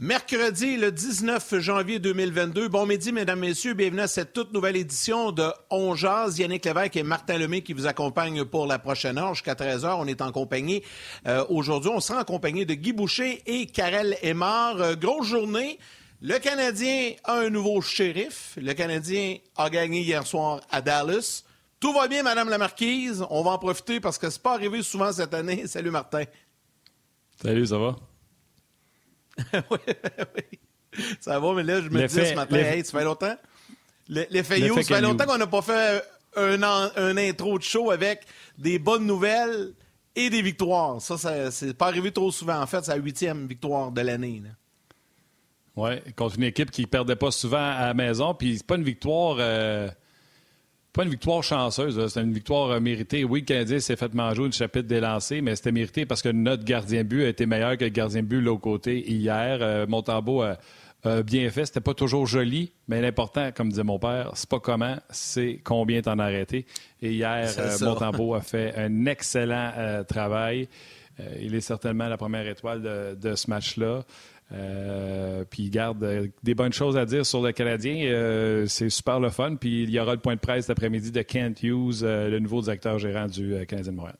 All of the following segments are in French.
Mercredi, le 19 janvier 2022. Bon midi, mesdames, messieurs. Bienvenue à cette toute nouvelle édition de On Jazz. Yannick Lévesque et Martin Lemay qui vous accompagnent pour la prochaine heure. Jusqu'à 13h, on est en compagnie. Euh, aujourd'hui, on sera en compagnie de Guy Boucher et Karel Aymar. Euh, grosse journée. Le Canadien a un nouveau shérif. Le Canadien a gagné hier soir à Dallas. Tout va bien, Madame la Marquise. On va en profiter parce que c'est pas arrivé souvent cette année. Salut, Martin. Salut, ça va? oui, oui. Ça va, mais là, je me dis ce matin, hey, ça fait longtemps. L'effet You, ça fait longtemps qu'on n'a pas fait un, un, intro de show avec des bonnes nouvelles et des victoires. Ça, ça c'est pas arrivé trop souvent. En fait, c'est la huitième victoire de l'année. Oui, contre une équipe qui ne perdait pas souvent à la maison. Puis c'est pas une victoire. Euh, pas une victoire chanceuse, c'est une victoire euh, méritée. Oui, le Canadien s'est fait manger une chapitre des lancers, mais c'était mérité parce que notre gardien but a été meilleur que le gardien but de l'autre côté hier. Euh, a, bien fait. C'était pas toujours joli, mais l'important, comme disait mon père, c'est pas comment, c'est combien t'en as arrêté. Et hier, euh, a fait un excellent euh, travail. il est certainement la première étoile de ce match-là. Euh, puis il garde euh, des bonnes choses à dire sur le Canadien. Euh, c'est super le fun. Puis il y aura le point de presse cet après-midi de Kent Hughes, le nouveau directeur gérant du Canadien de Montréal.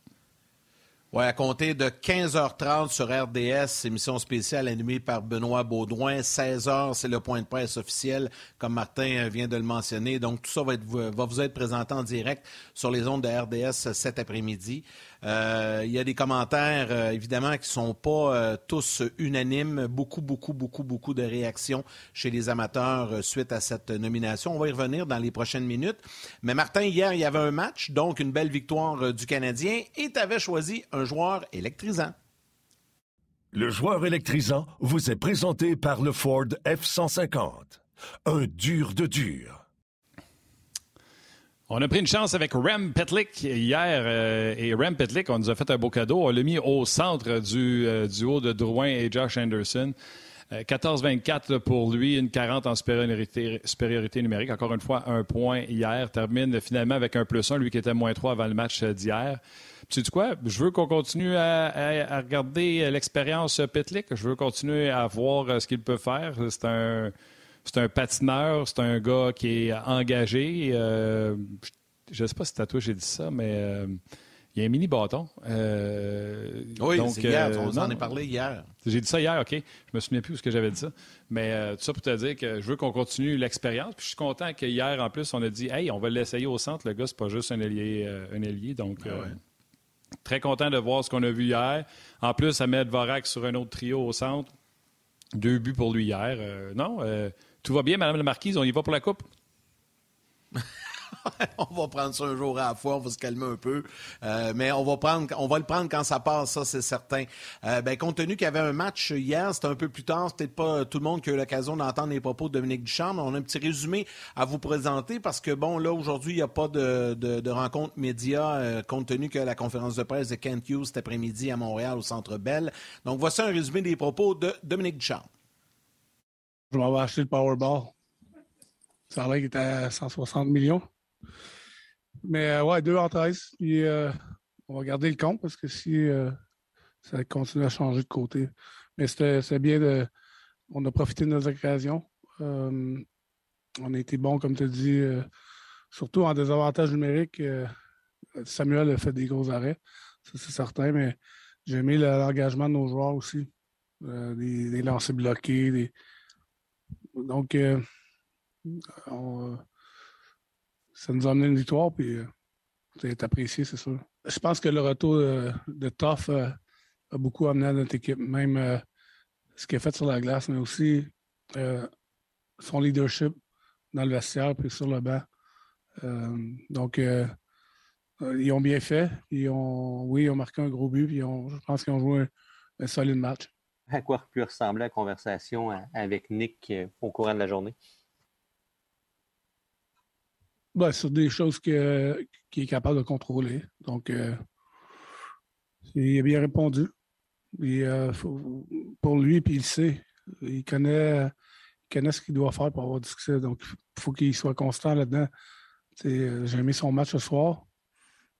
Oui, à compter de 15h30 sur RDS, émission spéciale animée par Benoît Baudouin. 16h, c'est le point de presse officiel, comme Martin vient de le mentionner. Donc, tout ça va, va vous être présenté en direct sur les ondes de RDS cet après-midi. Euh, il y a des commentaires, euh, évidemment, qui ne sont pas euh, tous unanimes. Beaucoup, beaucoup, beaucoup, beaucoup de réactions chez les amateurs suite à cette nomination. On va y revenir dans les prochaines minutes. Mais Martin, hier, il y avait un match, donc une belle victoire du Canadien, et tu avais choisi un joueur électrisant. Le joueur électrisant vous est présenté par le Ford F-150. Un dur de dur. On a pris une chance avec Rem Petlick hier euh, et Rem Petlick, on nous a fait un beau cadeau. On l'a mis au centre du euh, duo de Drouin et Josh Anderson. 14-24 euh, pour lui, une 40 en supériorité, supériorité, numérique. Encore une fois, un point hier. Termine finalement avec un plus 1, lui qui était moins 3 avant le match d'hier. Tu sais quoi? Je veux qu'on continue à, à regarder l'expérience Petlick. Je veux continuer à voir ce qu'il peut faire. C'est un c'est un patineur, c'est un gars qui est engagé. Euh, je ne sais pas si c'est à toi j'ai dit ça, mais euh, il y a un mini bâton. Euh, oui, c'est hier, on en a parlé hier. J'ai dit ça hier, OK. Je me souviens plus où ce que j'avais dit ça. Mais tout ça pour te dire que je veux qu'on continue l'expérience. Puis je suis content qu'hier, en plus, on a dit Hey, on va l'essayer au centre. Le gars, c'est pas juste un ailier. un ailier donc, ah très content de voir ce qu'on a vu hier. En plus, mettre Vorak sur un autre trio au centre. Deux buts pour lui hier. non, tout va bien, Madame la Marquise? On y va pour la coupe? on va prendre ça un jour à la fois, on va se calmer un peu. Euh, mais on va prendre, on va le prendre quand ça passe, ça c'est certain. Euh, ben, compte tenu qu'il y avait un match hier, c'était un peu plus tard, peut-être pas tout le monde qui a eu l'occasion d'entendre les propos de Dominique Duchamp, on a un petit résumé à vous présenter parce que bon, là aujourd'hui, il n'y a pas de, rencontre média euh, compte tenu que la conférence de presse de Kent Hughes cet après-midi à Montréal au Centre Bell. Donc voici un résumé des propos de Dominique Duchamp. Je m'en vais acheter le Powerball. Ça a qu'il à 160 millions. Mais euh, ouais, 2 en 13. Puis euh, on va garder le compte parce que si euh, ça continue à changer de côté. Mais c'était bien de. On a profité de nos occasions. on a été bon, comme tu as dit, surtout en désavantage numérique. Samuel a fait des gros arrêts. Ça, c'est certain, mais j'ai aimé l'engagement de nos joueurs aussi. des, lancers bloqués, donc, euh, ça nous a amené une victoire, puis c'est euh, apprécié, c'est sûr. Je pense que le retour de, de Toff euh, a beaucoup amené à notre équipe, même ce qu'il a fait sur la glace, mais aussi son leadership dans le vestiaire puis sur le banc. donc, ils ont bien fait. Ils ont, oui, ils ont marqué un gros but. Puis je pense qu'ils ont joué un solide match à quoi peut ressembler la conversation avec Nick euh, au courant de la journée? Ben, sur des choses qu'il est capable de contrôler. Donc, euh, Il a bien répondu. Euh, pour lui, puis il sait. Il connaît, connaît ce qu'il doit faire pour avoir du succès. Donc, il faut qu'il soit constant là-dedans. Euh, j'ai aimé son match ce soir,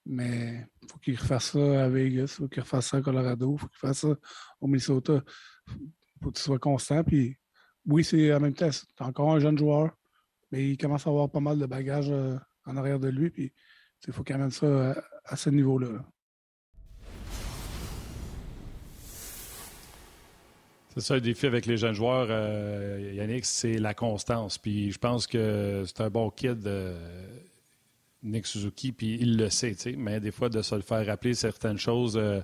mais il faut qu'il refasse ça à Vegas, il faut qu'il refasse ça à Colorado, il faut qu'il fasse ça au Minnesota. Il faut qu'il soit constant. Puis, oui, c'est en même temps, c'est encore un jeune joueur, mais il commence à avoir pas mal de bagages euh, en arrière de lui. Puis, il faut qu'il amène ça à, ce niveau-là. là C'est ça le défi avec les jeunes joueurs, euh, Yannick, c'est la constance. Puis je pense que c'est un bon kid, euh, Nick Suzuki, puis il le sait, mais des fois de se le faire rappeler certaines choses euh,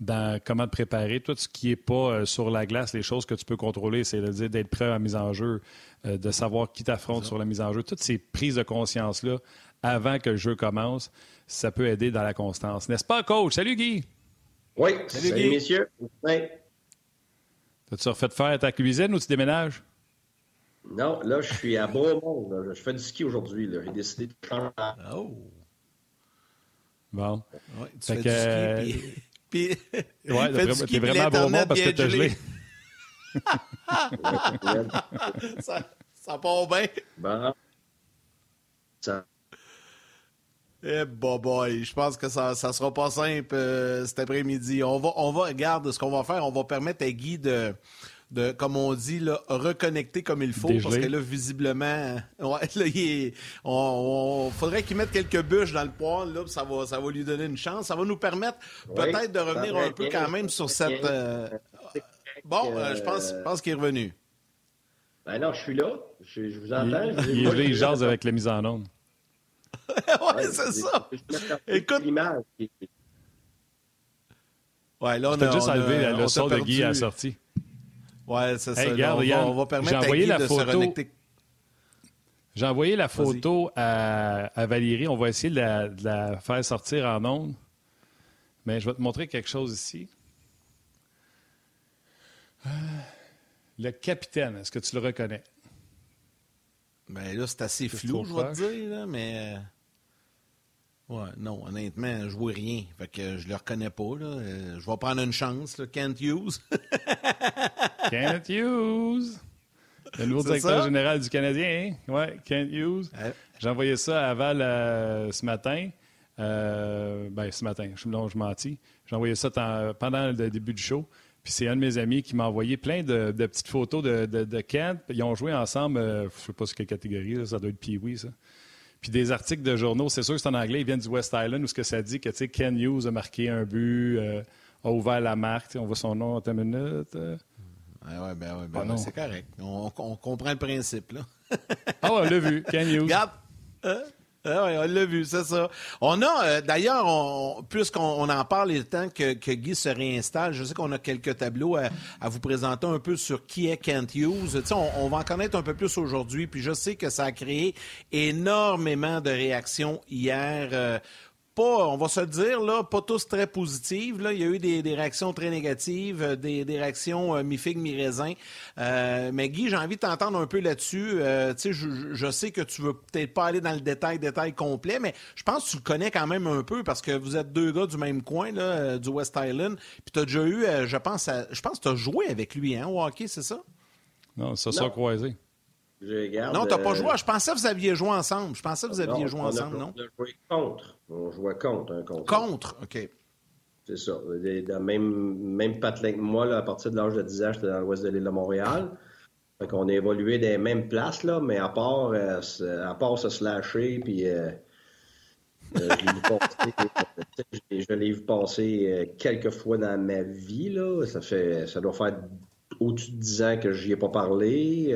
dans comment te préparer, tout ce qui n'est pas sur la glace, les choses que tu peux contrôler, c'est de dire d'être prêt à la mise en jeu, de savoir qui t'affronte sur la mise en jeu. Toutes ces prises de conscience-là, avant que le jeu commence, ça peut aider dans la constance. N'est-ce pas, coach? Salut, Guy! Oui, salut, salut messieurs. T'as-tu refait faire ta cuisine ou tu déménages? Non, là, je suis à Beaumont. Je fais du ski aujourd'hui. J'ai décidé de changer. Oh! Bon. Ouais, tu fais du ski, euh, puis... puis... Ouais, t'es vraiment à Beaumont parce que t'as gelé. ça, ça part bien. Bon. Ça... Eh, boy, je pense que ça ne sera pas simple euh, cet après-midi. On va, on va, regarde ce qu'on va faire. On va permettre à Guy de, de comme on dit, là, reconnecter comme il faut. Parce que là, visiblement, ouais, là, il on, faudrait qu'il mette quelques bûches dans le poêle. Là, ça, va, ça va lui donner une chance. Ça va nous permettre peut-être de revenir un peu quand même sur cette. Euh, bon, euh, je pense, pense qu'il est revenu. Ben non, je suis là. Je, vous entends. Il, il, il jase avec la mise en onde. ouais, c'est ça. Écoute. Ouais, là, on a juste enlevé le son de Guy à la sortie. Ouais, c'est ça. Regarde, on, va, permettre à Guy la de photo. se reconnecter. J'ai envoyé la photo à, à, Valérie. On va essayer de la, de la, faire sortir en ondes. Mais je vais te montrer quelque chose ici. Euh, le capitaine, est-ce que tu le reconnais? Ben là, c'est assez flou, je vais te dire, là, mais. Euh, ouais, non, honnêtement, je vois rien. Fait que je le reconnais pas, là. Euh, je vais prendre une chance, là. Can't use. Can't use. Le nouveau directeur général du Canadien, hein? Ouais, Can't use. J'ai envoyé ça à Val euh, ce matin. ben, ce matin, je, non, je mentis. J'ai envoyé ça pendant le début du show. Puis c'est un de mes amis qui m'a envoyé plein de, petites photos de, de, Kent. Ils ont joué ensemble, euh, je ne sais pas sur quelle catégorie, ça doit être Pee-Wee, ça. Puis des articles de journaux, c'est sûr que c'est en anglais, ils viennent du West Island, où ce que ça dit que Ken Hughes a marqué un but, euh, a ouvert la marque. On voit son nom en une minute. Euh. ouais, ben, ouais, ben, ah, c'est correct. On, comprend le principe, là. ah ouais, on l'a vu, Ken Hughes. Regarde. Ah on l'a vu, c'est ça. On a, euh, d'ailleurs, puisqu'on en parle, il est temps que, Guy se réinstalle. Je sais qu'on a quelques tableaux à, vous présenter un peu sur qui est Kent Hughes. On, on, va en connaître un peu plus aujourd'hui, puis je sais que ça a créé énormément de réactions hier. Euh, on va se le dire, là, pas tous très positives. Là. Il y a eu des, réactions très négatives, euh, des, réactions euh, mi-figue, mi-raisin. Euh, mais Guy, j'ai envie de t'entendre un peu là-dessus. je, sais que tu veux peut-être pas aller dans le détail, détail complet, mais je pense que tu le connais quand même un peu parce que vous êtes deux gars du même coin, là, du West Island. Puis tu as déjà eu, je pense, je pense que tu as joué avec lui, hein, au hockey, c'est ça? Non, ça, ça croisé. Je non, tu n'as pas joué. Je pensais que vous aviez joué ensemble. Je pensais que vous aviez joué ensemble, non? On a joué contre. On jouait contre. Hein, contre. contre, OK. C'est ça. Dans même, même patelin que moi, là, à partir de l'âge de 10 ans, j'étais dans l'ouest de l'île de Montréal. Fait on a évolué des mêmes places, là, mais à part, euh, à part se slasher, puis euh, euh, je l'ai vu passer, quelques fois dans ma vie. Là. Ça, fait, ça doit faire au-dessus de 10 ans que je n'y ai pas parlé.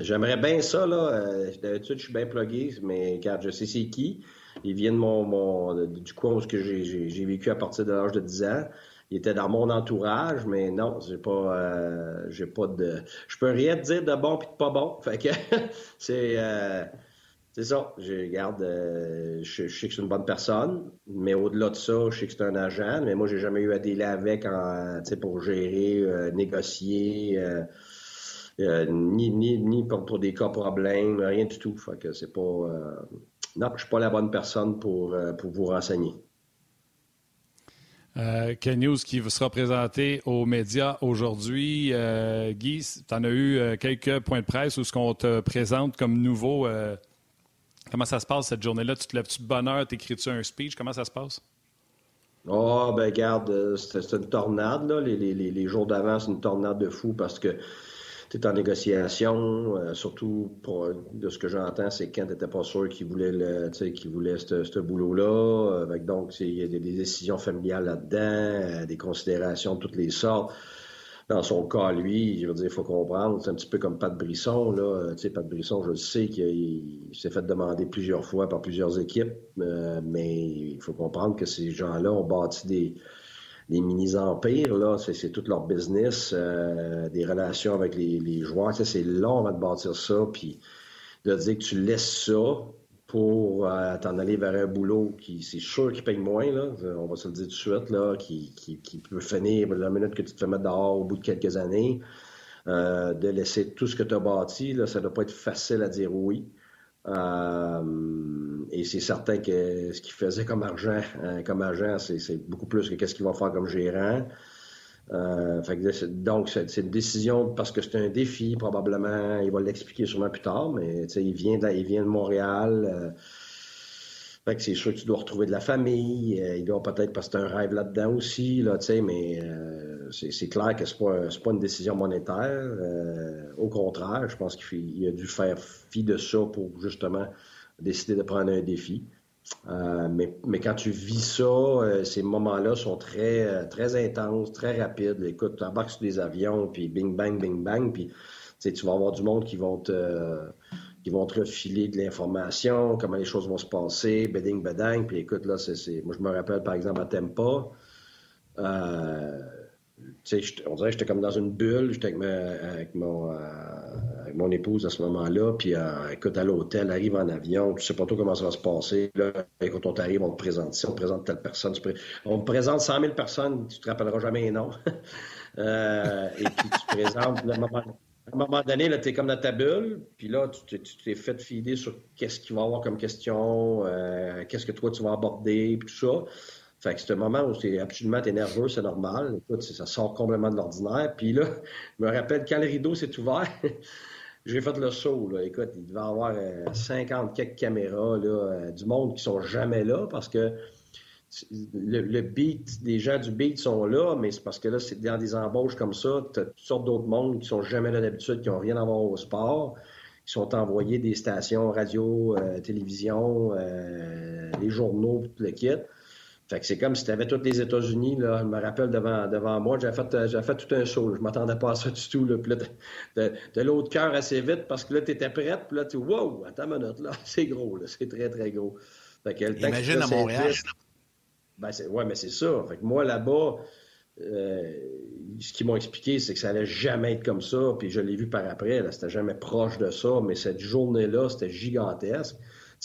J'aimerais bien ça, là. Euh, d'habitude, je suis bien plugué, mais regarde, je sais c'est qui. Il vient de mon, du coin où j'ai vécu à partir de l'âge de 10 ans. Il était dans mon entourage, mais non, j'ai pas euh, j'ai pas de. Je peux rien te dire de bon puis de pas bon. Fait que c'est euh, c'est ça. Je garde je, sais que c'est une bonne personne, mais au-delà de ça, je sais que c'est un agent. Mais moi, j'ai jamais eu à dealer avec en, pour gérer, négocier. Euh, ni, ni, ni pour, des cas problèmes, rien du tout. Fait que c'est pas. Euh, non, je suis pas la bonne personne pour, euh, pour vous renseigner. Euh, Ken News qui sera présenté aux médias aujourd'hui? Euh, Guy, tu en as eu euh, quelques points de presse où ce qu'on te présente comme nouveau. Euh, comment ça se passe cette journée-là? Tu te lèves-tu de bonne heure? T'écris-tu un speech? Comment ça se passe? Oh, ben garde, c'est une tornade, là. Les, les, les jours d'avant, c'est une tornade de fou parce que tu en négociation, euh, surtout pour, de ce que j'entends, c'est quand tu n'étais pas sûr qu'il voulait voulait ce boulot-là. Avec donc, il y a des, décisions familiales là-dedans, euh, des considérations de toutes les sortes. Dans son cas, lui, je veux dire, il faut comprendre, c'est un petit peu comme Pat Brisson, là. Tu sais, Pat Brisson, je le sais qu'il s'est fait demander plusieurs fois par plusieurs équipes, euh, mais il faut comprendre que ces gens-là ont bâti des, mini-empires, c'est tout leur business, euh, des relations avec les, les joueurs. C'est long avant de bâtir ça, puis de dire que tu laisses ça pour euh, t'en aller vers un boulot qui, c'est sûr qu'il paye moins, là, on va se le dire tout de suite, là, qui, qui, qui peut finir la minute que tu te fais mettre dehors au bout de quelques années. Euh, de laisser tout ce que tu as bâti, là, ça ne doit pas être facile à dire oui. Euh, et c'est certain que ce qu'il faisait comme argent, comme agent, c'est beaucoup plus que qu'est-ce qu'il va faire comme gérant. Euh, donc, c'est une décision parce que c'est un défi, probablement. Il va l'expliquer sûrement plus tard, mais il vient, de, il vient de Montréal. Fait que c'est sûr que tu dois retrouver de la famille. Euh, il doit peut-être parce que c'est un rêve là-dedans aussi, mais euh, c'est clair que c'est pas, pas une décision monétaire. Euh, au contraire, je pense qu'il a dû faire fi de ça pour justement décider de prendre un défi. Mais, mais, quand tu vis ça, ces moments-là sont très, très intenses, très rapides. Écoute, tu embarques sur des avions, puis bing, bang, bing, bang, puis tu vas avoir du monde qui vont te qui vont te refiler de l'information, comment les choses vont se passer, bedding, bedang. Puis écoute, là, c'est, moi, je me rappelle, par exemple, à Tempa, euh, on dirait que j'étais comme dans une bulle. J'étais avec, mon, euh, avec mon épouse à ce moment-là. Puis, euh, écoute, à l'hôtel, arrive en avion, tu sais pas trop comment ça va se passer. Là, quand on t'arrive, on te présente si on te présente telle personne. On te présente 100 000 personnes, tu te rappelleras jamais un nom. euh, et puis, tu te présentes, à un moment donné, tu es comme dans ta bulle, puis là, tu t'es fait filer sur qu'est-ce qu'il va y avoir comme question, euh, qu'est-ce que toi tu vas aborder, puis tout ça. Fait que c'est un moment où c'est absolument, t'es nerveux, c'est normal. Écoute, ça sort complètement de l'ordinaire. Puis là, je me rappelle, quand le rideau s'est ouvert, j'ai fait le saut. Là. Écoute, il devait y avoir 50 euh, quelques caméras, là, euh, du monde qui sont jamais là parce que le, beat, les gens du beat sont là, mais c'est parce que là, c'est dans des embauches comme ça, tu as toutes sortes d'autres mondes qui sont jamais là d'habitude, qui n'ont rien à voir au sport, qui sont envoyés des stations radio, euh, télévision, euh, les journaux, tout le kit. Fait que c'est comme si tu avais tous les États-Unis, là, je me rappelle devant, devant moi, j'ai fait, j'ai fait tout un saut. Je m'attendais pas à ça du tout. Là. Puis là, de, l'autre cœur assez vite parce que là, tu étais prête, puis là, tu wow, attends une minute, là, c'est gros, là, c'est très, très gros. Fait que, Imagine à Montréal. Ben, ouais, mais c'est ça. Fait que moi, là-bas, euh, ce qu'ils m'ont expliqué, c'est que ça allait jamais être comme ça. Puis je l'ai vu par après, c'était jamais proche de ça. Mais cette journée-là, c'était gigantesque.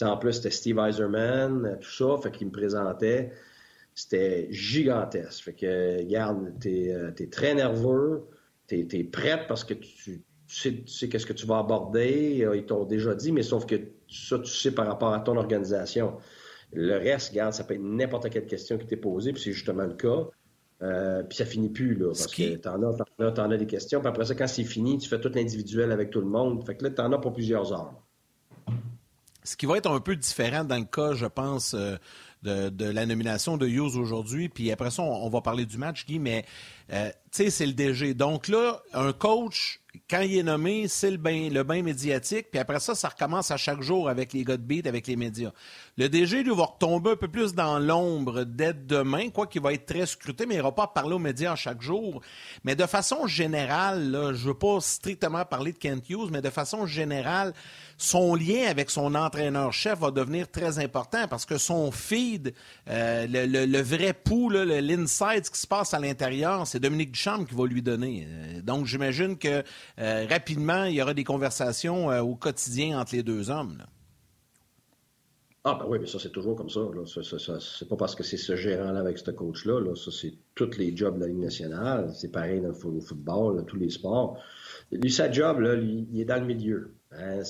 en plus, c'était Steve Eiserman, tout ça. Fait qu'il me présentait. C'était gigantesque. Fait que, regarde, t'es euh, es très nerveux. T'es es prête parce que tu, sais, sais qu'est-ce que tu vas aborder. Ils t'ont déjà dit, mais sauf que ça, tu sais par rapport à ton organisation. Le reste, regarde, ça peut être n'importe quelle question qui t'est posée, puis c'est justement le cas. Euh, puis ça finit plus, là, parce que t'en as, t'en as, t'en as des questions. Puis après ça, quand c'est fini, tu fais tout l'individuel avec tout le monde. Fait que là, t'en as pour plusieurs heures. Ce qui va être un peu différent dans le cas, je pense, euh, de, la nomination de Hughes aujourd'hui. Puis après ça, on, va parler du match, Guy, mais euh, tu sais, c'est le DG. Donc là, un coach quand il est nommé, c'est le bain, le médiatique, puis après ça, ça recommence à chaque jour avec les gars avec les médias. Le DG, lui, va retomber un peu plus dans l'ombre dès demain, quoi qu'il va être très scruté, mais il n'ira pas parler aux médias chaque jour. Mais de façon générale, je ne veux pas strictement parler de Kent Hughes, mais de façon générale, son lien avec son entraîneur-chef va devenir très important parce que son feed, euh, le, vrai pouls, l'inside, ce qui se passe à l'intérieur, c'est Dominique Duchamp qui va lui donner. Euh, donc, j'imagine que euh, rapidement, il y aura des conversations au quotidien entre les deux hommes. Ah, ben oui, mais ça, c'est toujours comme ça. c'est pas parce que c'est ce gérant-là avec ce coach-là. Là. Ça, c'est tous les jobs de la Ligue nationale. C'est pareil dans le football, tous les sports. Lui, sa job, là, il est dans le milieu. Hein,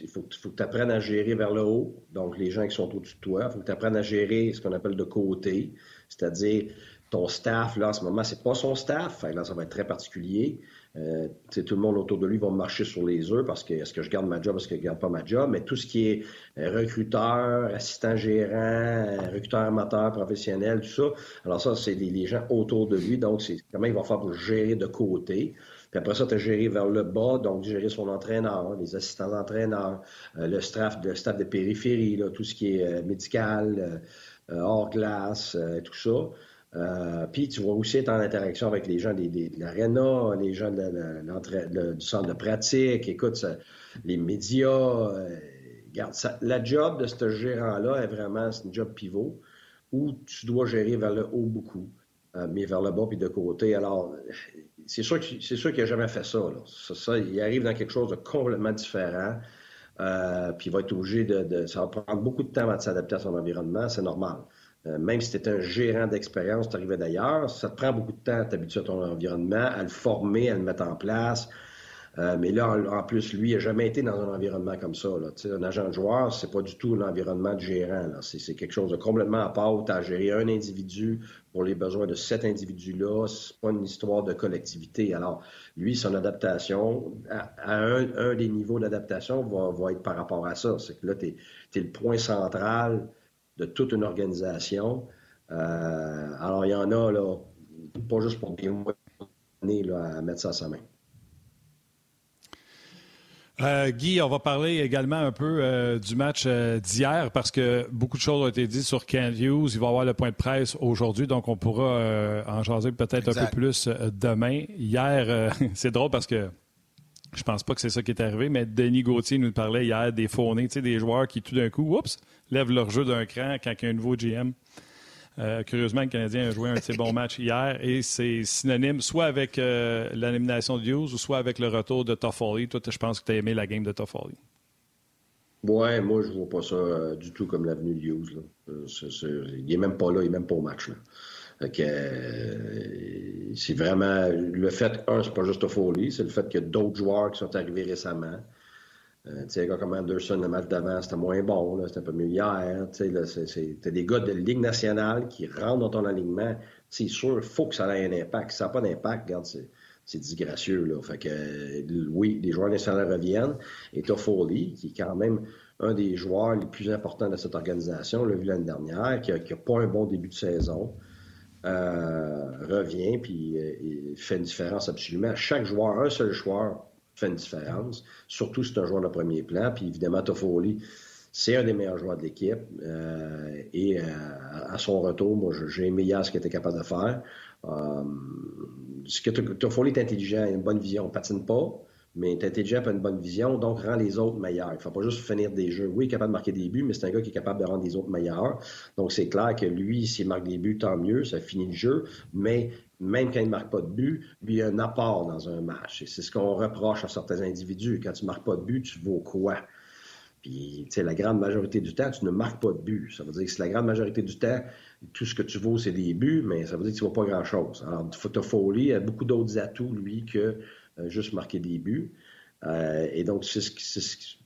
il faut, que tu apprennes à gérer vers le haut, donc les gens qui sont au-dessus de toi. Il faut que tu apprennes à gérer ce qu'on appelle de côté, c'est-à-dire ton staff, là, en ce moment, c'est pas son staff. là, ça va être très particulier. Euh, tout le monde autour de lui va marcher sur les œufs parce que est-ce que je garde ma job, est-ce que je garde pas ma job, mais tout ce qui est euh, recruteur, assistant gérant, euh, recruteur amateur, professionnel, tout ça, alors ça, c'est les, gens autour de lui, donc c'est comment il va faire pour gérer de côté. Puis après ça, tu as géré vers le bas, donc gérer son entraîneur, les assistants d'entraîneur, le staff, le staff de périphérie, là, tout ce qui est médical, hors glace, tout ça. Euh, puis tu vas aussi être en interaction avec les gens des, de l'aréna, les gens de, du centre de pratique, écoute, les médias. Euh, regarde, la job de ce gérant-là est vraiment c'est une job pivot où tu dois gérer vers le haut beaucoup, euh, mais vers le bas puis de côté. Alors, c'est sûr qu'il n'a jamais fait ça, ça, Il arrive dans quelque chose de complètement différent. puis il va être obligé de, de, Ça va prendre beaucoup de temps avant de s'adapter à son environnement, c'est normal. Euh, même si tu es un gérant d'expérience, tu arrivais d'ailleurs, ça te prend beaucoup de temps à t'habituer à ton environnement, à le former, à le mettre en place. Euh, mais là, en, plus, lui, il n'a jamais été dans un environnement comme ça. Là. Un agent de joueur, c'est pas du tout l'environnement de gérant. C'est quelque chose de complètement à part où tu as géré un individu pour les besoins de cet individu-là. C'est pas une histoire de collectivité. Alors, lui, son adaptation, à, un, des niveaux d'adaptation va, va, être par rapport à ça. C'est que là, tu es, le point central de toute une organisation. Euh, alors, il y en a, là, pas juste pour bien là, à mettre ça à sa main. Euh, Guy, on va parler également un peu euh, du match d'hier parce que beaucoup de choses ont été dites sur Kent Hughes. Il va avoir le point de presse aujourd'hui, donc on pourra en jaser peut-être un peu plus demain. Hier, c'est drôle parce que je pense pas que c'est ça qui est arrivé, mais Denis Gauthier nous parlait hier des faunés, des joueurs qui tout d'un coup, oups, lèvent leur jeu d'un cran quand il y a un nouveau GM. Euh, curieusement, le Canadien a joué un assez bon match hier et c'est synonyme soit avec euh, l'élimination de Hughes ou soit avec le retour de Toffoli. Toi, je pense que tu as aimé la game de Toffoli. Ouais, moi, je vois pas ça euh, du tout comme l'avenue de Hughes. il est même pas là, il est même pas au match. Là. C'est vraiment le fait, un, c'est pas juste Toffoli, c'est le fait qu'il y a d'autres joueurs qui sont arrivés récemment. Euh, tu sais, comme Anderson, le match d'avant, c'était moins bon, c'était un peu mieux hier. Tu sais, t'as des gars de Ligue nationale qui rentrent dans ton alignement. C'est sûr, il faut que ça ait un impact. Si ça n'a pas d'impact, regarde, c'est disgracieux. Là. Fait que, euh, oui, les joueurs nationaux reviennent. Et Toffoli, qui est quand même un des joueurs les plus importants de cette organisation, on l'a vu l'année dernière, qui n'a pas un bon début de saison, euh, revient puis fait une différence absolument. Chaque joueur, un seul joueur, fait une différence. Surtout si c'est un joueur de premier plan. Puis évidemment, Toffoli, c'est un des meilleurs joueurs de l'équipe. Euh, et euh, à son retour, moi, j'ai aimé hier ce qu'il était capable de faire. Euh, ce Toffoli est intelligent, il a une bonne vision. On patine pas, mais est intelligent, a une bonne vision, donc rend les autres meilleurs. Il ne faut pas juste finir des jeux. Oui, il est capable de marquer des buts, mais c'est un gars qui est capable de rendre les autres meilleurs. Donc c'est clair que lui, s'il marque des buts, tant mieux, ça finit le jeu. Mais même quand il ne marque pas de but, lui, il a un apport dans un match. c'est ce qu'on reproche à certains individus. Quand tu ne marques pas de but, tu vaux quoi? Puis, tu sais, la grande majorité du temps, tu ne marques pas de but. Ça veut dire que si la grande majorité du temps, tout ce que tu vaux, c'est des buts, mais ça veut dire que tu ne vaux pas grand-chose. Alors, Fotofolie a beaucoup d'autres atouts, lui, que juste marquer des buts. Euh, et donc, c'est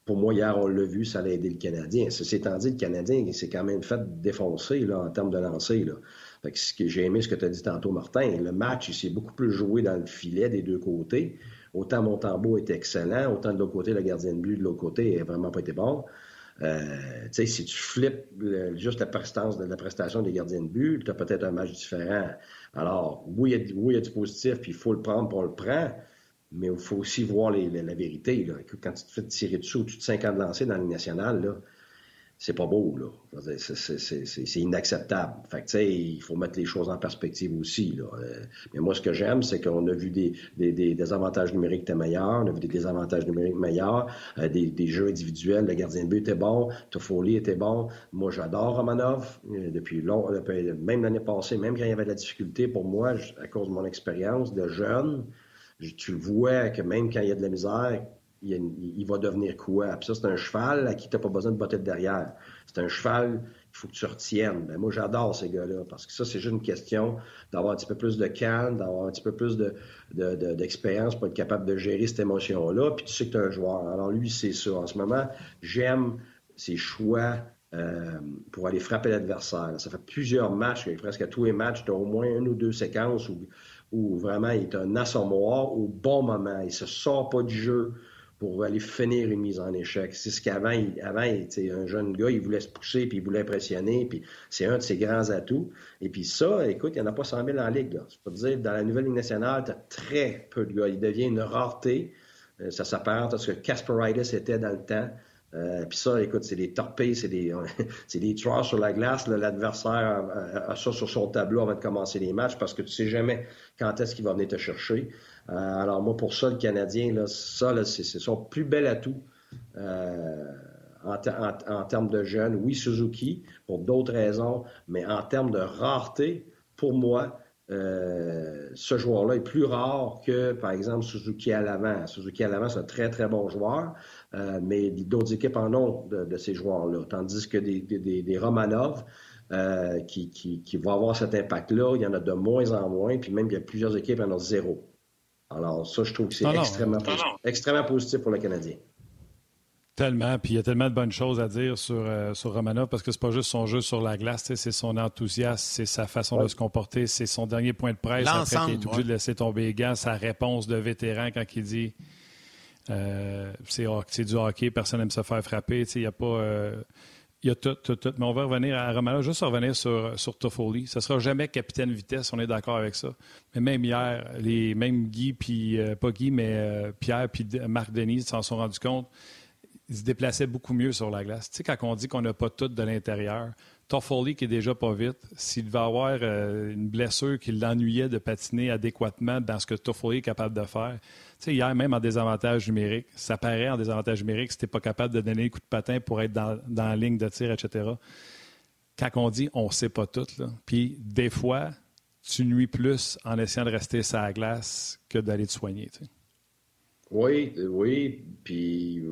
pour moi, hier, on l'a vu, ça a aidé le Canadien. Ceci étant dit, le Canadien, s'est quand même fait défoncer là, en termes de lancer. Là. Fait que, ce que j'ai aimé ce que tu as dit tantôt, Martin. Le match, il s'est beaucoup plus joué dans le filet des deux côtés. Autant Montembeau était excellent, autant de l'autre côté, le gardien de but de l'autre côté n'a vraiment pas été bon. Euh, si tu flippes juste la prestance de la prestation des gardiens de but, tu as peut-être un match différent. Alors, oui, il y, oui, il y a du positif, puis il faut le prendre, pour on le prend, mais il faut aussi voir la vérité. Quand tu te fais tirer dessus au-dessus de 50 lancés dans la nationale, là, c'est pas beau, là. C'est inacceptable. Fait que, il faut mettre les choses en perspective aussi. Euh, mais moi, ce que j'aime, c'est qu'on a vu des, avantages numériques étaient meilleurs, on a vu des désavantages numériques meilleurs, euh, des, des, jeux individuels, le gardien de but était bon, Toffoli était bon. Moi, j'adore Romanov euh, depuis long, même l'année passée, même quand il y avait de la difficulté, pour moi, à cause de mon expérience de jeune, tu vois que même quand il y a de la misère, il, va devenir quoi? Puis ça, c'est un cheval à qui tu n'as pas besoin de botter de derrière. C'est un cheval qu'il faut que tu retiennes. Ben, moi, j'adore ces gars-là parce que ça, c'est juste une question d'avoir un petit peu plus de calme, d'avoir un petit peu plus d'expérience de, pour être capable de gérer cette émotion-là. Puis tu sais que tu es un joueur. Alors lui, c'est ça. En ce moment, j'aime ses choix pour aller frapper l'adversaire. Ça fait plusieurs matchs, presque à tous les matchs, tu as au moins une ou deux séquences où, où vraiment il est un assommoir au bon moment. Il se sort pas du jeu pour aller finir une mise en échec. C'est ce qu'avant, il, avant, il, un jeune gars, il voulait se pousser, puis il voulait impressionner, puis c'est un de ses grands atouts. Et puis ça, écoute, il n'y en a pas 100 000 en Ligue. Là. Peux te dire, dans la nouvelle Ligue nationale, tu très peu de gars. Il devient une rareté. Euh, ça s'apparente à ce que Casperitis était dans le temps. Euh, puis ça, écoute, c'est des torpilles, c'est des, c'est des sur la glace. L'adversaire a, ça sur son tableau avant de commencer les matchs parce que tu sais jamais quand est-ce qu'il va venir te chercher. Euh, alors moi, pour ça, le Canadien, là, ça, là, c'est, son plus bel atout euh, en, termes de jeunes. Oui, Suzuki, pour d'autres raisons, mais en termes de rareté, pour moi, euh, ce joueur-là est plus rare que, par exemple, Suzuki à l'avant. Suzuki à l'avant, c'est un très, très bon joueur, mais d'autres équipes en ont de, ces joueurs-là. Tandis que des, des, Romanov, qui, qui, vont avoir cet impact-là, il y en a de moins en moins, puis même il y a plusieurs équipes qui en ont zéro. Alors, ça, je trouve que c'est extrêmement, extrêmement positif pour le Canadien. Tellement, puis il y a tellement de bonnes choses à dire sur, euh, sur Romanov parce que c'est pas juste son jeu sur la glace, c'est son enthousiasme, c'est sa façon de se comporter, c'est son dernier point de presse après qu'il est obligé de laisser tomber les gants, sa réponse de vétéran quand il dit euh, c'est du hockey, personne n'aime se faire frapper. Il n'y a pas. Euh, il y a tout, tout, tout. Mais on va revenir à Romano, juste revenir sur, sur Toffoli. Ça ne sera jamais capitaine vitesse, on est d'accord avec ça. Mais même hier, les mêmes Guy, puis euh, pas Guy, mais Pierre, puis Marc Denis s'en sont rendus compte. Ils se déplaçaient beaucoup mieux sur la glace. Tu quand on dit qu'on n'a pas tout de l'intérieur, Toffoli qui est déjà pas vite, s'il devait avoir euh, une blessure qui l'ennuyait de patiner adéquatement dans ce que Toffoli est capable de faire, sais, hier, même en désavantage numérique, ça paraît en désavantage numérique si tu pas capable de donner un coup de patin pour être dans, la ligne de tir, etc. Quand on dit on sait pas tout, puis des fois, tu nuis plus en essayant de rester sur la glace que d'aller te soigner. Oui, oui, puis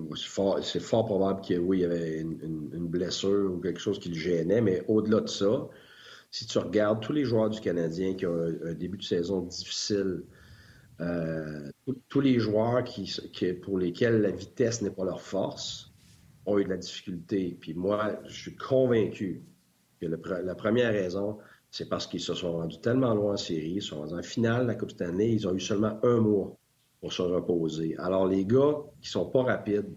c'est fort, probable qu'il oui, y avait une, blessure ou quelque chose qui le gênait, mais au-delà de ça, si tu regardes tous les joueurs du Canadien qui ont un début de saison difficile, euh, tous les joueurs qui, pour lesquels la vitesse n'est pas leur force ont eu de la difficulté. Puis moi, je suis convaincu que la première raison, c'est parce qu'ils se sont rendus tellement loin en série, ils sont rendus en finale de la Coupe année, ils ont eu seulement un mois pour se reposer. Alors les gars qui sont pas rapides,